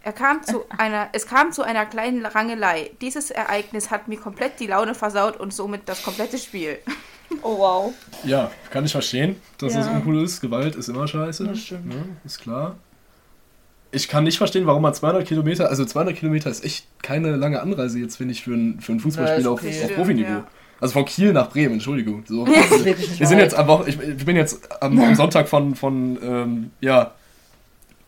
Er kam zu einer, es kam zu einer kleinen Rangelei. Dieses Ereignis hat mir komplett die Laune versaut und somit das komplette Spiel. Oh wow. Ja, kann ich verstehen, dass ja. das uncool ist. Gewalt ist immer scheiße. Das stimmt. Ja, ne, ist klar. Ich kann nicht verstehen, warum man 200 Kilometer, also 200 Kilometer ist echt keine lange Anreise jetzt, finde ich, für ein, für ein Fußballspiel auf, auf Profiniveau. Ja. Also von Kiel nach Bremen, Entschuldigung. So. wir sind jetzt am ich, ich bin jetzt am, am Sonntag von, von ähm, ja,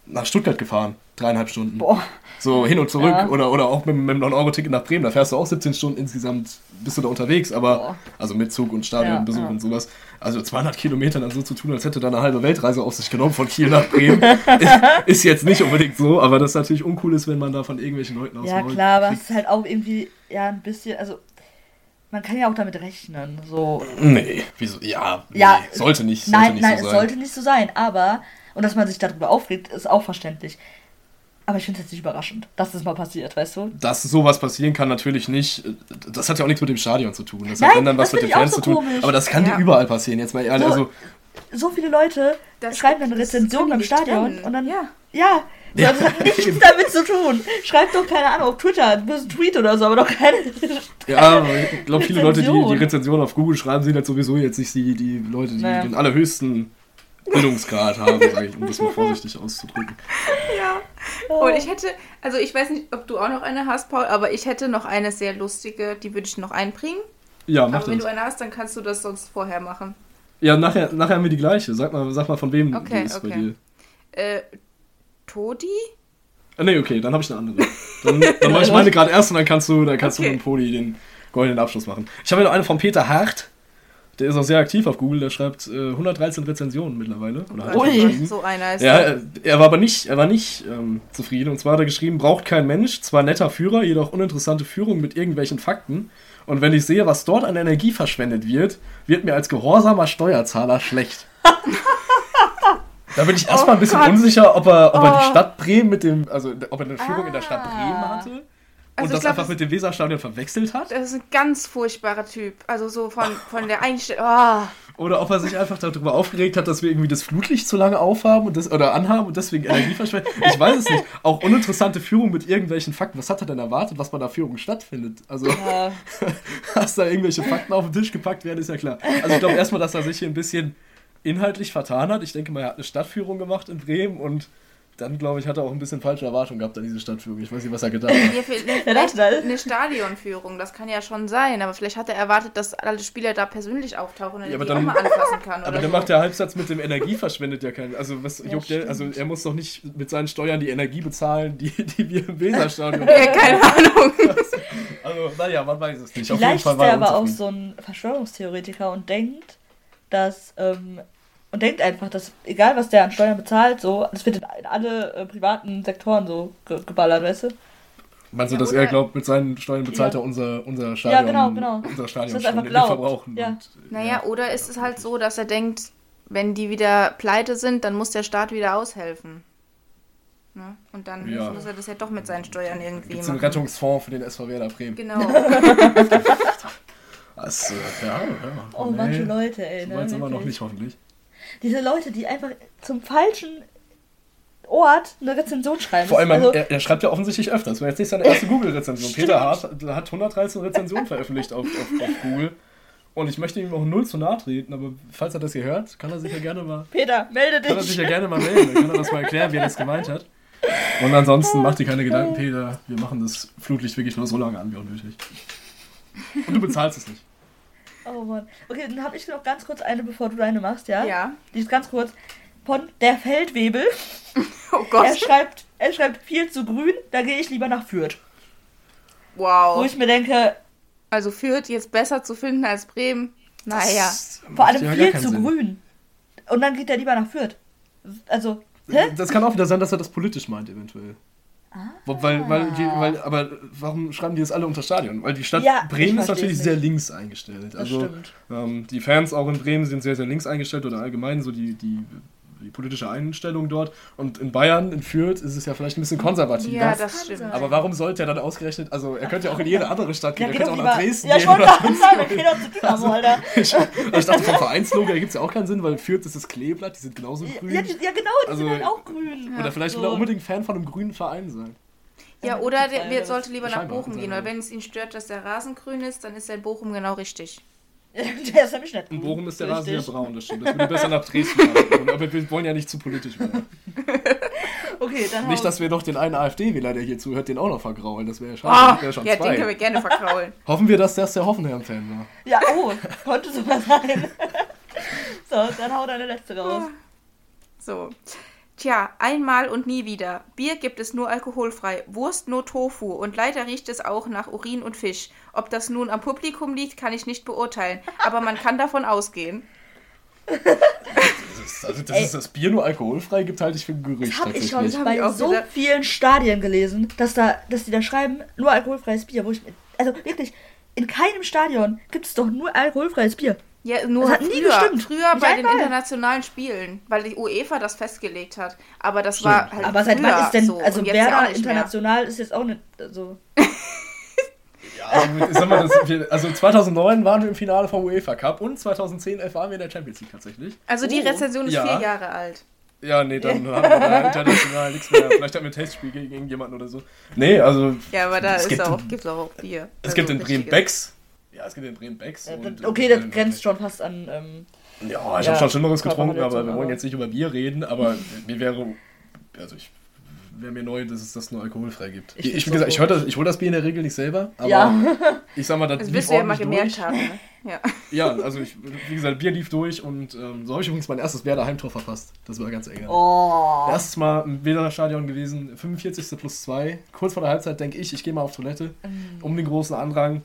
nach Stuttgart gefahren. Dreieinhalb Stunden. Boah. So hin und zurück. Ja. Oder, oder auch mit, mit einem 9-Euro-Ticket nach Bremen. Da fährst du auch 17 Stunden insgesamt, bist du da unterwegs. Aber, Boah. also mit Zug und Stadionbesuch ja, ja. und sowas. Also 200 Kilometer dann so zu tun, als hätte da eine halbe Weltreise auf sich genommen von Kiel nach Bremen. ist jetzt nicht unbedingt so, aber das ist natürlich uncool ist, wenn man da von irgendwelchen Leuten aus Ja, klar, aber es ist halt auch irgendwie, ja, ein bisschen, also man kann ja auch damit rechnen. So. Nee, wieso? Ja, nee, ja sollte nicht. Sollte nein, nicht nein, so es sollte nicht so sein. Aber, und dass man sich darüber aufregt, ist auch verständlich. Aber ich finde es jetzt nicht überraschend, dass das mal passiert, weißt du? Dass sowas passieren kann, natürlich nicht. Das hat ja auch nichts mit dem Stadion zu tun. Das Nein, hat dann was mit den Fans so zu tun. Komisch. Aber das kann ja. dir überall passieren. Jetzt mal ehrlich. So, also, so viele Leute das schreiben dann eine Rezension beim Stadion trennen. und dann. Ja. Ja, ja. Das hat nichts damit zu tun. Schreibt doch keine Ahnung auf Twitter, du bist ein Tweet oder so, aber doch keine. Ja, ich glaube, viele Leute, die die Rezension auf Google schreiben, sind halt sowieso jetzt nicht die, die Leute, die naja. den allerhöchsten Bildungsgrad haben, sage ich, um das mal vorsichtig auszudrücken. Ja. Und ich hätte, also ich weiß nicht, ob du auch noch eine hast, Paul, aber ich hätte noch eine sehr lustige, die würde ich noch einbringen. Ja, mach Aber das. wenn du eine hast, dann kannst du das sonst vorher machen. Ja, nachher, nachher haben wir die gleiche. Sag mal, sag mal von wem okay, die ist okay. bei dir. Äh, Todi? Ah, nee, okay, dann habe ich eine andere. Dann, dann mache ich meine gerade erst und dann kannst du, dann kannst okay. du mit dem Podi den goldenen Abschluss machen. Ich habe noch eine von Peter Hart. Der ist auch sehr aktiv auf Google, der schreibt äh, 113 Rezensionen mittlerweile. Oder Ui, so einer ist ja, er, er war aber nicht, er war nicht ähm, zufrieden. Und zwar hat er geschrieben, braucht kein Mensch, zwar netter Führer, jedoch uninteressante Führung mit irgendwelchen Fakten. Und wenn ich sehe, was dort an Energie verschwendet wird, wird mir als gehorsamer Steuerzahler schlecht. Da bin ich erstmal oh ein bisschen Gott. unsicher, ob er, ob er die oh. Stadt Bremen mit dem, also ob er eine Führung ah. in der Stadt ah. Bremen hatte. Also und das glaub, einfach mit dem Weserstadion verwechselt hat. Das ist ein ganz furchtbarer Typ. Also so von, von der Einstellung. Oh. Oder ob er sich einfach darüber aufgeregt hat, dass wir irgendwie das Flutlicht zu lange aufhaben und das, oder anhaben und deswegen Energie verschwenden. Ich weiß es nicht. Auch uninteressante Führung mit irgendwelchen Fakten. Was hat er denn erwartet, was bei der Führung stattfindet? Also, ja. dass da irgendwelche Fakten auf den Tisch gepackt werden, ist ja klar. Also ich glaube erstmal, dass er sich hier ein bisschen inhaltlich vertan hat. Ich denke mal, er hat eine Stadtführung gemacht in Bremen und dann glaube ich, hat er auch ein bisschen falsche Erwartungen gehabt an diese Stadtführung. Ich weiß nicht, was er gedacht hat. Ja, vielleicht eine Stadionführung, das kann ja schon sein, aber vielleicht hat er erwartet, dass alle Spieler da persönlich auftauchen und ja, er die dann, auch mal anfassen kann. Aber dann so. macht der Halbsatz mit dem Energie verschwendet ja keinen. Also was ja, juckt der, also er muss doch nicht mit seinen Steuern die Energie bezahlen, die, die wir im Weserstadion Ja, keine Ahnung. Also, naja, man weiß es nicht. Vielleicht Auf jeden Fall ist er aber auch so ein Verschwörungstheoretiker und denkt, dass ähm, und denkt einfach, dass egal was der an Steuern bezahlt, so, das wird in alle äh, privaten Sektoren so ge geballert, weißt du? Meinst du, ja, dass er glaubt, mit seinen Steuern bezahlt ja. er unser, unser Stadion? Ja, genau, genau. Unser Stadion das ist einfach glaubt. verbrauchen. Ja. Und, naja, oder ist es halt so, dass er denkt, wenn die wieder pleite sind, dann muss der Staat wieder aushelfen. Ne? Und dann ja. muss er das ja doch mit seinen Steuern irgendwie Gibt's machen. einen Rettungsfonds für den SV Werder Bremen. Genau. äh, ja, ja. Oh, oh manche Leute, ey. So weit immer noch nicht, hoffentlich. Diese Leute, die einfach zum falschen Ort eine Rezension schreiben. Vor allem, also, er, er, schreibt ja offensichtlich öfters. Das war jetzt nicht seine erste Google-Rezension. Peter Hart hat 113 Rezensionen veröffentlicht auf, auf, auf, Google. Und ich möchte ihm auch null zu nahe treten, aber falls er das hier hört, kann er sich ja gerne mal. Peter, melde dich! Kann er sich ja gerne mal melden, dann kann er das mal erklären, wie er das gemeint hat. Und ansonsten mach dir keine Gedanken, Peter. Wir machen das Flutlicht wirklich nur so lange an, wie auch nötig. Und du bezahlst es nicht. Oh Mann. Okay, dann habe ich noch ganz kurz eine, bevor du deine machst, ja? Ja. Die ist ganz kurz. Von der Feldwebel. Oh Gott. Er schreibt, er schreibt viel zu grün, da gehe ich lieber nach Fürth. Wow. Wo ich mir denke. Also Fürth jetzt besser zu finden als Bremen. Naja. Vor allem viel zu Sinn. grün. Und dann geht er lieber nach Fürth. Also. Hä? Das kann auch wieder sein, dass er das politisch meint, eventuell. Ah. Weil, weil, die, weil, aber warum schreiben die das alle unter Stadion? Weil die Stadt ja, Bremen ist natürlich sehr links eingestellt. Das also ähm, die Fans auch in Bremen sind sehr, sehr links eingestellt oder allgemein so die, die die politische Einstellung dort. Und in Bayern, in Fürth, ist es ja vielleicht ein bisschen konservativer. Ja, das stimmt. Aber warum sollte er dann ausgerechnet, also er könnte ja auch in jede andere Stadt gehen, ja, er könnte auch nach Dresden ja, gehen. Ja, schon sagen, er geht auch zu Dynamo, Alter. Ich, ich dachte, vom Vereinslogo ergibt es ja auch keinen Sinn, weil Fürth ist das Kleeblatt, die sind genauso grün. Ja, ja genau, die also, sind halt auch grün. Oder vielleicht so. will er unbedingt Fan von einem grünen Verein sein. Ja, oder der, sollte lieber nach Bochum gehen, weil wenn es ihn stört, dass der Rasen grün ist, dann ist er in Bochum genau richtig. Der ist nämlich nicht. In Bochum ist der Rasen ja braun, das stimmt. Das würde besser nach Dresden fahren. Aber wir wollen ja nicht zu politisch werden. okay, dann Nicht, dass wir doch den einen AfD-Wähler, der hier zuhört, den auch noch vergraulen. Das wäre ja schade. Oh, wär schon ja, zwei. den können wir gerne vergraulen. Hoffen wir, dass das der Hoffenheim-Fan war. Ja, oh, konnte sogar sein. so, dann hau deine letzte raus. So. Tja, einmal und nie wieder. Bier gibt es nur alkoholfrei, Wurst nur Tofu und leider riecht es auch nach Urin und Fisch. Ob das nun am Publikum liegt, kann ich nicht beurteilen, aber man kann davon ausgehen. Das ist, also, dass es das Bier nur alkoholfrei gibt, halte ich für ein Gerücht. Das habe ich schon bei so wieder. vielen Stadien gelesen, dass, da, dass die da schreiben, nur alkoholfreies Bier. Wo ich, also wirklich, in keinem Stadion gibt es doch nur alkoholfreies Bier. Ja, nur das hat früher, nie gestimmt. Früher bei den internationalen Spielen, weil die UEFA das festgelegt hat. Aber das Stimmt. war halt. Aber seit wann ist denn. So. Also Werder international mehr. ist jetzt auch nicht so. ja, sag mal, das, also 2009 waren wir im Finale vom UEFA Cup und 2010 waren wir in der Champions League tatsächlich. Also die oh. Rezension ist ja. vier Jahre alt. Ja, nee, dann haben wir da international nichts mehr. Vielleicht haben wir ein Testspiel gegen irgendjemanden oder so. Nee, also. Ja, aber da auch, gibt es auch Bier. Es also gibt in Bremen Becks, ja, es gibt den Bremen Becks. Äh, und, okay, das grenzt schon fast an. Ähm, ja, ich ja, habe schon Schlimmeres getrunken, aber wir wollen jetzt nicht über Bier reden. Aber mir wäre. Also, ich wäre mir neu, dass es das nur alkoholfrei gibt. Ich, ich wie gesagt, ich, das, ich hole das Bier in der Regel nicht selber, aber ja. ich sag mal, das, das wirst du ja mal gemerkt durch. haben. Ne? Ja. ja, also ich, wie gesagt, Bier lief durch und ähm, so habe ich übrigens mein erstes Werder Heimtor verpasst. Das war ganz eng. Oh. Erstes Mal im Werder Stadion gewesen, 45. plus 2. Kurz vor der Halbzeit denke ich, ich gehe mal auf Toilette, mm. um den großen Andrang.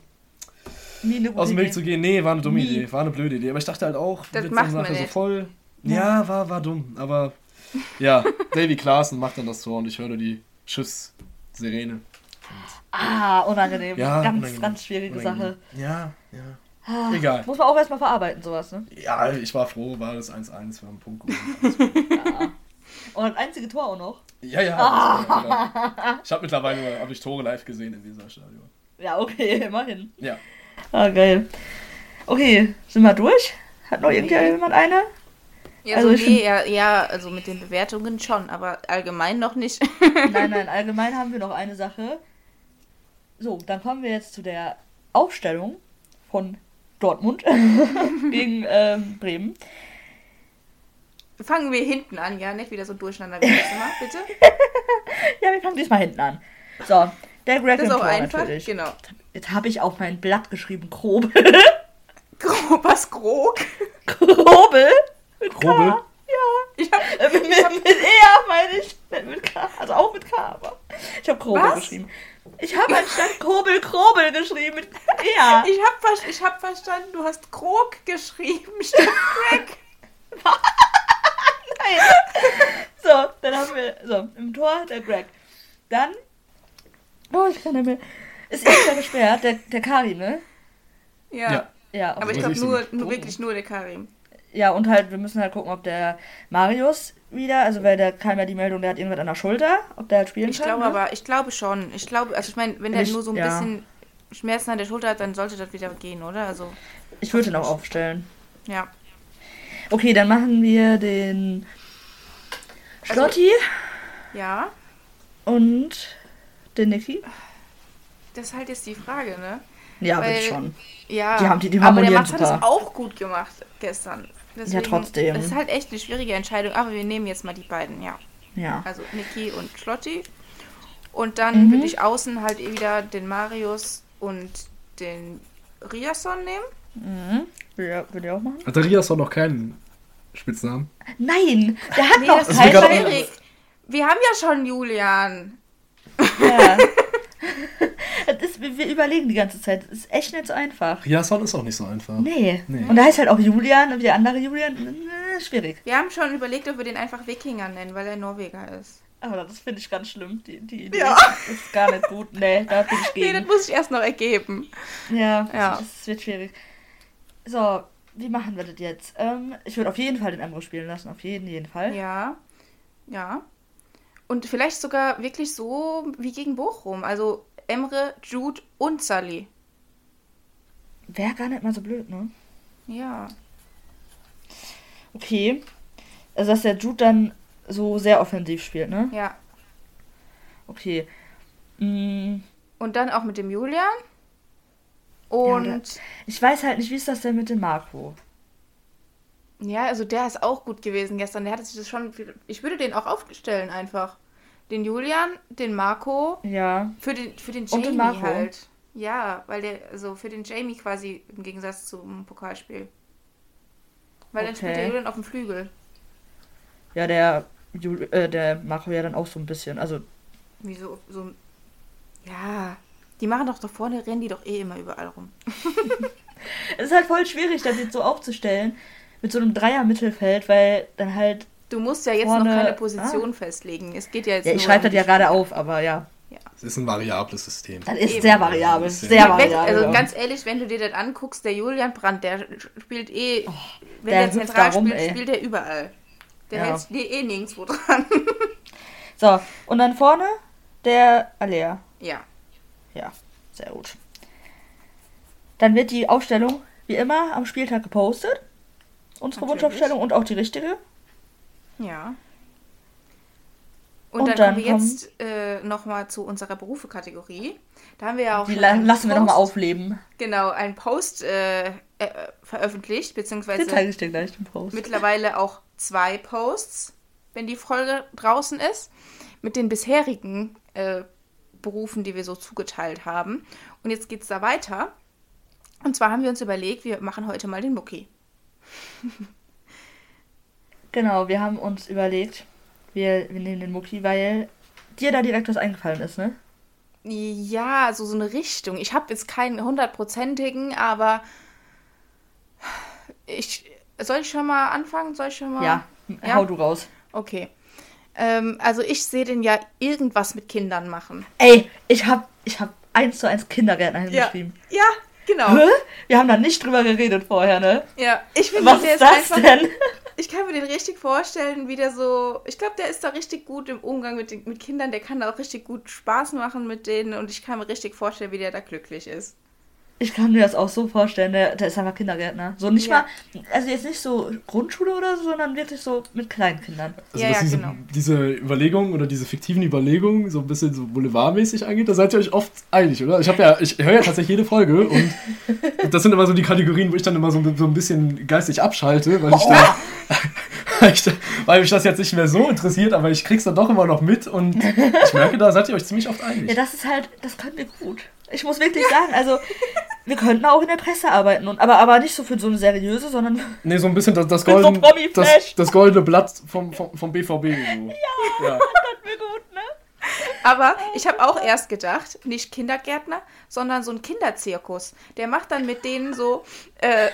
Aus dem Weg zu gehen. Nee, war eine dumme Nie. Idee, war eine blöde Idee. Aber ich dachte halt auch, das macht man so voll. Ja, war, war dumm. Aber ja, Davy Klaassen macht dann das Tor und ich höre die Schuss-Sirene. Ah, unangenehm. Ja, ganz, unangenehm. ganz schwierige unangenehm. Sache. Ja, ja. Ah, Egal. Muss man auch erstmal verarbeiten, sowas, ne? Ja, ich war froh, war das 1-1, wir haben einen Punkt ja. Und das einzige Tor auch noch? Ja, ja. Ah. Ich habe mittlerweile hab ich Tore live gesehen in dieser Stadion. Ja, okay, immerhin. Ja. Ah, geil. Okay, sind wir durch? Hat noch irgendjemand eine? Ja, also nee, ja, ja, also mit den Bewertungen schon, aber allgemein noch nicht. nein, nein, allgemein haben wir noch eine Sache. So, dann kommen wir jetzt zu der Aufstellung von Dortmund gegen ähm, Bremen. fangen wir hinten an, ja? Nicht wieder so durcheinander wie letztes Mal, bitte. ja, wir fangen diesmal hinten an. So, der Greg das ist auch Tor einfach, natürlich. genau. Jetzt habe ich auf mein Blatt geschrieben, Grobe. Gro was, Grog? Grobe? Mit Grobe? K. Ja. Ich hab, äh, mit, ich hab, mit E meine ich. Mit K. Also auch mit K, aber. Ich habe Grobe was? geschrieben. Ich habe anstatt Kobel Krobel geschrieben mit Ja. Ich habe ich hab verstanden, du hast Krog geschrieben statt Greg. Nein. So, dann haben wir so im Tor der Greg. Dann Oh, ich kann nicht mehr. Ist echt sehr gesperrt, der, der Karim, ne? Ja. Ja, ja aber ich glaube nur, nur, wirklich nur der Karim. Ja, und halt, wir müssen halt gucken, ob der Marius wieder, also weil der kam ja die Meldung, der hat irgendwas an der Schulter, ob der halt spielen ich kann. Ich glaube ne? aber, ich glaube schon. Ich glaube, also ich meine, wenn der nur so ein ja. bisschen Schmerzen an der Schulter hat, dann sollte das wieder gehen, oder? Also. Ich würde ihn auch aufstellen. Ja. Okay, dann machen wir den Schlotti. Also, ja. Und den Niki? Das ist halt jetzt die Frage, ne? Ja, Weil, schon. Ja, die haben die, die aber der Max hat es auch gut gemacht gestern. Deswegen, ja, trotzdem. Das ist halt echt eine schwierige Entscheidung, aber wir nehmen jetzt mal die beiden, ja. Ja. Also Niki und Schlotti. Und dann mhm. würde ich außen halt eh wieder den Marius und den Riason nehmen. Mhm. Ja, würde ich auch machen. Hat der Riason noch keinen Spitznamen? Nein, der hat nee, noch keinen. Wir haben ja schon Julian. Ja. ist, wir überlegen die ganze Zeit. Das ist echt nicht so einfach. Riason ist auch nicht so einfach. Nee. nee. Und da heißt halt auch Julian und der andere Julian. Äh, schwierig. Wir haben schon überlegt, ob wir den einfach Wikinger nennen, weil er Norweger ist. Aber das finde ich ganz schlimm. Die, die Idee ja. ist gar nicht gut. Nee, da bin ich gegen. Nee, das muss ich erst noch ergeben. Ja, ja. Das wird schwierig. So, wie machen wir das jetzt? Ähm, ich würde auf jeden Fall den Emro spielen lassen. Auf jeden, jeden Fall. Ja. Ja. Und vielleicht sogar wirklich so wie gegen Bochum. Also Emre, Jude und Sally. Wäre gar nicht mal so blöd, ne? Ja. Okay. Also, dass der Jude dann so sehr offensiv spielt, ne? Ja. Okay. Mm. Und dann auch mit dem Julian. Und. Ja, ich weiß halt nicht, wie ist das denn mit dem Marco? Ja, also der ist auch gut gewesen gestern. Der hatte sich das schon. Ich würde den auch aufstellen einfach. Den Julian, den Marco. Ja. Für den, für den Jamie den halt. Ja, weil der, also für den Jamie quasi im Gegensatz zum Pokalspiel. Weil okay. dann spielt der Julian auf dem Flügel. Ja, der, äh, der Marco ja dann auch so ein bisschen. Also. Wieso? So. Ja. Die machen doch da vorne, rennen die doch eh immer überall rum. es ist halt voll schwierig, das jetzt so aufzustellen mit so einem Dreier-Mittelfeld, weil dann halt. Du musst ja jetzt vorne, noch keine Position ah. festlegen. Es geht ja jetzt. Ja, ich schreibe das ja gerade auf, aber ja. Es ist ein variables System. Das ist Eben. sehr variabel. Sehr variabel. Also ganz ehrlich, wenn du dir das anguckst, der Julian Brandt, der spielt eh, oh, wenn der, der zentral rum, spielt, ey. spielt er überall. Der ja. hält dir eh nirgendwo dran. so, und dann vorne der Alea. Ja. Ja, sehr gut. Dann wird die Aufstellung wie immer am Spieltag gepostet unsere Natürlich. Wunschaufstellung und auch die richtige. Ja. Und, und dann, dann, kommen wir jetzt äh, nochmal zu unserer Berufe-Kategorie. Da haben wir ja auch. Die la lassen wir nochmal aufleben. Genau, einen Post äh, äh, veröffentlicht, beziehungsweise. Den ich dir gleich den Post. Mittlerweile auch zwei Posts, wenn die Folge draußen ist, mit den bisherigen äh, Berufen, die wir so zugeteilt haben. Und jetzt geht es da weiter. Und zwar haben wir uns überlegt, wir machen heute mal den Mucki. genau, wir haben uns überlegt, wir, wir nehmen den Mucki, weil dir da direkt was eingefallen ist, ne? Ja, also so eine Richtung. Ich habe jetzt keinen hundertprozentigen, aber ich soll ich schon mal anfangen? Soll ich schon mal? Ja, ja? hau du raus. Okay. Ähm, also ich sehe den ja irgendwas mit Kindern machen. Ey, ich habe ich hab eins zu eins Kindergärtner hingeschrieben. Ja, ja, Genau. Hä? Wir haben da nicht drüber geredet vorher, ne? Ja, ich finde, Was ist das einfach, denn? Ich kann mir den richtig vorstellen, wie der so. Ich glaube, der ist da richtig gut im Umgang mit, den, mit Kindern. Der kann da auch richtig gut Spaß machen mit denen. Und ich kann mir richtig vorstellen, wie der da glücklich ist. Ich kann mir das auch so vorstellen, der, der ist einfach Kindergärtner. So nicht ja. mal, also jetzt nicht so Grundschule oder so, sondern wirklich so mit Kleinkindern. Also ja, was ja, diese, genau. diese Überlegungen oder diese fiktiven Überlegungen so ein bisschen so boulevardmäßig angeht, da seid ihr euch oft einig, oder? Ich habe ja, ich höre ja tatsächlich jede Folge und das sind immer so die Kategorien, wo ich dann immer so, so ein bisschen geistig abschalte, weil ich da, weil ich da, weil mich das jetzt nicht mehr so interessiert, aber ich krieg's dann doch immer noch mit und ich merke, da seid ihr euch ziemlich oft einig. Ja, das ist halt, das können wir gut. Ich muss wirklich sagen, also wir könnten auch in der Presse arbeiten, und, aber, aber nicht so für so eine seriöse, sondern. Nee, so ein bisschen das, das, golden, so das, das, goldene Blatt vom, vom, vom BVB. So. Ja, ja. das wir gut, ne? Aber ich habe auch erst gedacht, nicht Kindergärtner, sondern so ein Kinderzirkus. Der macht dann mit denen so, äh,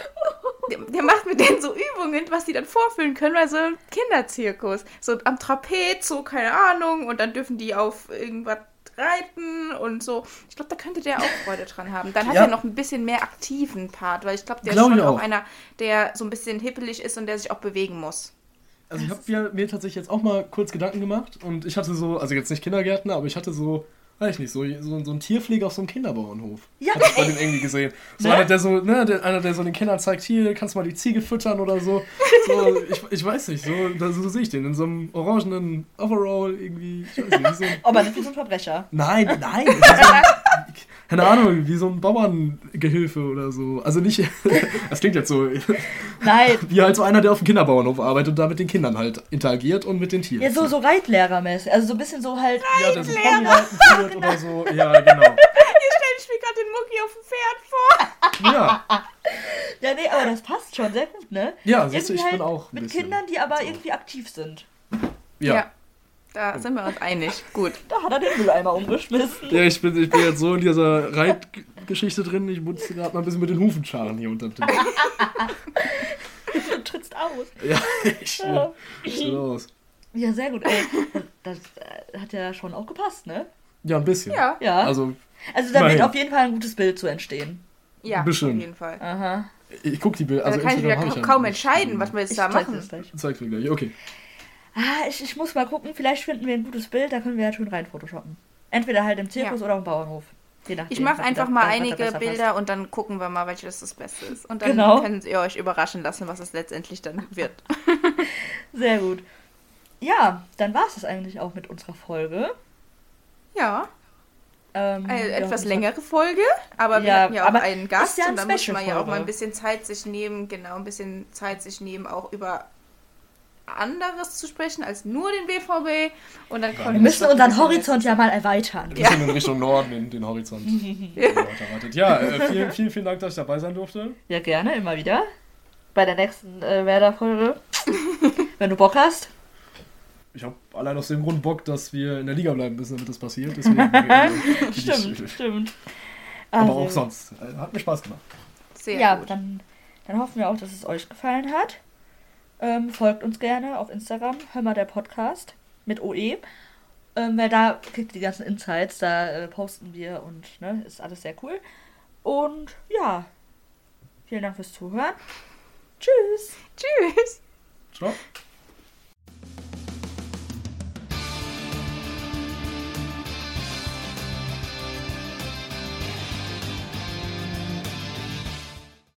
der, der, macht mit denen so Übungen, was die dann vorführen können, weil so ein Kinderzirkus. So am Trapez, so keine Ahnung, und dann dürfen die auf irgendwas reiten und so. Ich glaube, da könnte der auch Freude dran haben. Dann hat ja. er noch ein bisschen mehr aktiven Part, weil ich glaube, der glaub ist schon auch. auch einer, der so ein bisschen hippelig ist und der sich auch bewegen muss. Also ich habe mir, mir tatsächlich jetzt auch mal kurz Gedanken gemacht und ich hatte so, also jetzt nicht Kindergärtner, aber ich hatte so weiß ich nicht, so, so, so ein Tierpfleger auf so einem Kinderbauernhof. Ja. Hab ich bei dem irgendwie gesehen. So ne? einer, der so, ne, der, einer, der so den Kindern zeigt, hier, kannst du mal die Ziege füttern oder so. so ich, ich weiß nicht, so, da, so sehe ich den in so einem orangenen Overall irgendwie. Ich weiß nicht, so ein, Aber nicht wie so ein Verbrecher. Nein, nein. So keine Ahnung, wie so ein Bauerngehilfe oder so. Also nicht, das klingt jetzt so. Nein. Wie halt so einer, der auf dem Kinderbauernhof arbeitet und da mit den Kindern halt interagiert und mit den Tieren. Ja, so, so Reitlehrermäßig. Also so ein bisschen so halt. Ja, der so Ponyreiten führt oder so. Ja, genau. Hier stelle ich mir gerade den Mucki auf dem Pferd vor. Ja. Ja, nee, aber das passt schon sehr gut, ne? Ja, siehst du, ich halt bin auch. Mit bisschen. Kindern, die aber so. irgendwie aktiv sind. ja. ja. Da sind wir uns einig. Gut. Da hat er den Mülleimer umgeschmissen. Ja, ich bin, ich bin jetzt so in dieser Reitgeschichte drin. Ich musste gerade mal ein bisschen mit den Hufen scharen hier unter dem Tisch. du trittst aus. Ja, ich ja. tritt aus. Ja, sehr gut. Ey, das, das hat ja schon auch gepasst, ne? Ja, ein bisschen. Ja. ja. Also, also da wird auf jeden Fall ein gutes Bild zu entstehen. Ja, Bestimmt. auf jeden Fall. Aha. Ich guck die Bilder. Also, also kann ich wieder kaum entscheiden, was wir jetzt ich da machen. Zeig mir gleich. Okay. Ah, ich, ich muss mal gucken, vielleicht finden wir ein gutes Bild, da können wir ja schön rein photoshoppen. Entweder halt im Zirkus ja. oder am Bauernhof. Nachdem, ich mache einfach mal einige Bilder passt. und dann gucken wir mal, welches das Beste ist. Und dann genau. könnt ihr euch überraschen lassen, was es letztendlich dann wird. Sehr gut. Ja, dann war es das eigentlich auch mit unserer Folge. Ja. Ähm, Eine etwas längere Folge, aber wir ja, hatten ja auch einen Gast ja ein und da muss man ja auch mal ein bisschen Zeit sich nehmen, genau, ein bisschen Zeit sich nehmen, auch über anderes zu sprechen als nur den BVB. Und dann ja, wir müssen unseren Horizont ja mal erweitern. Ein bisschen ja. in Richtung Norden, in den Horizont. ja, äh, vielen, vielen, vielen Dank, dass ich dabei sein durfte. Ja, gerne, immer wieder. Bei der nächsten äh, Werder-Folge. Wenn du Bock hast. Ich habe allein aus dem Grund Bock, dass wir in der Liga bleiben müssen, damit das passiert. Deswegen, äh, stimmt, stimmt. Aber also, auch sonst. Äh, hat mir Spaß gemacht. Sehr ja, gut. Dann, dann hoffen wir auch, dass es euch gefallen hat. Ähm, folgt uns gerne auf Instagram, hör mal der Podcast mit OE. Ähm, weil da kriegt ihr die ganzen Insights, da äh, posten wir und ne, ist alles sehr cool. Und ja, vielen Dank fürs Zuhören. Tschüss. Tschüss. Ciao.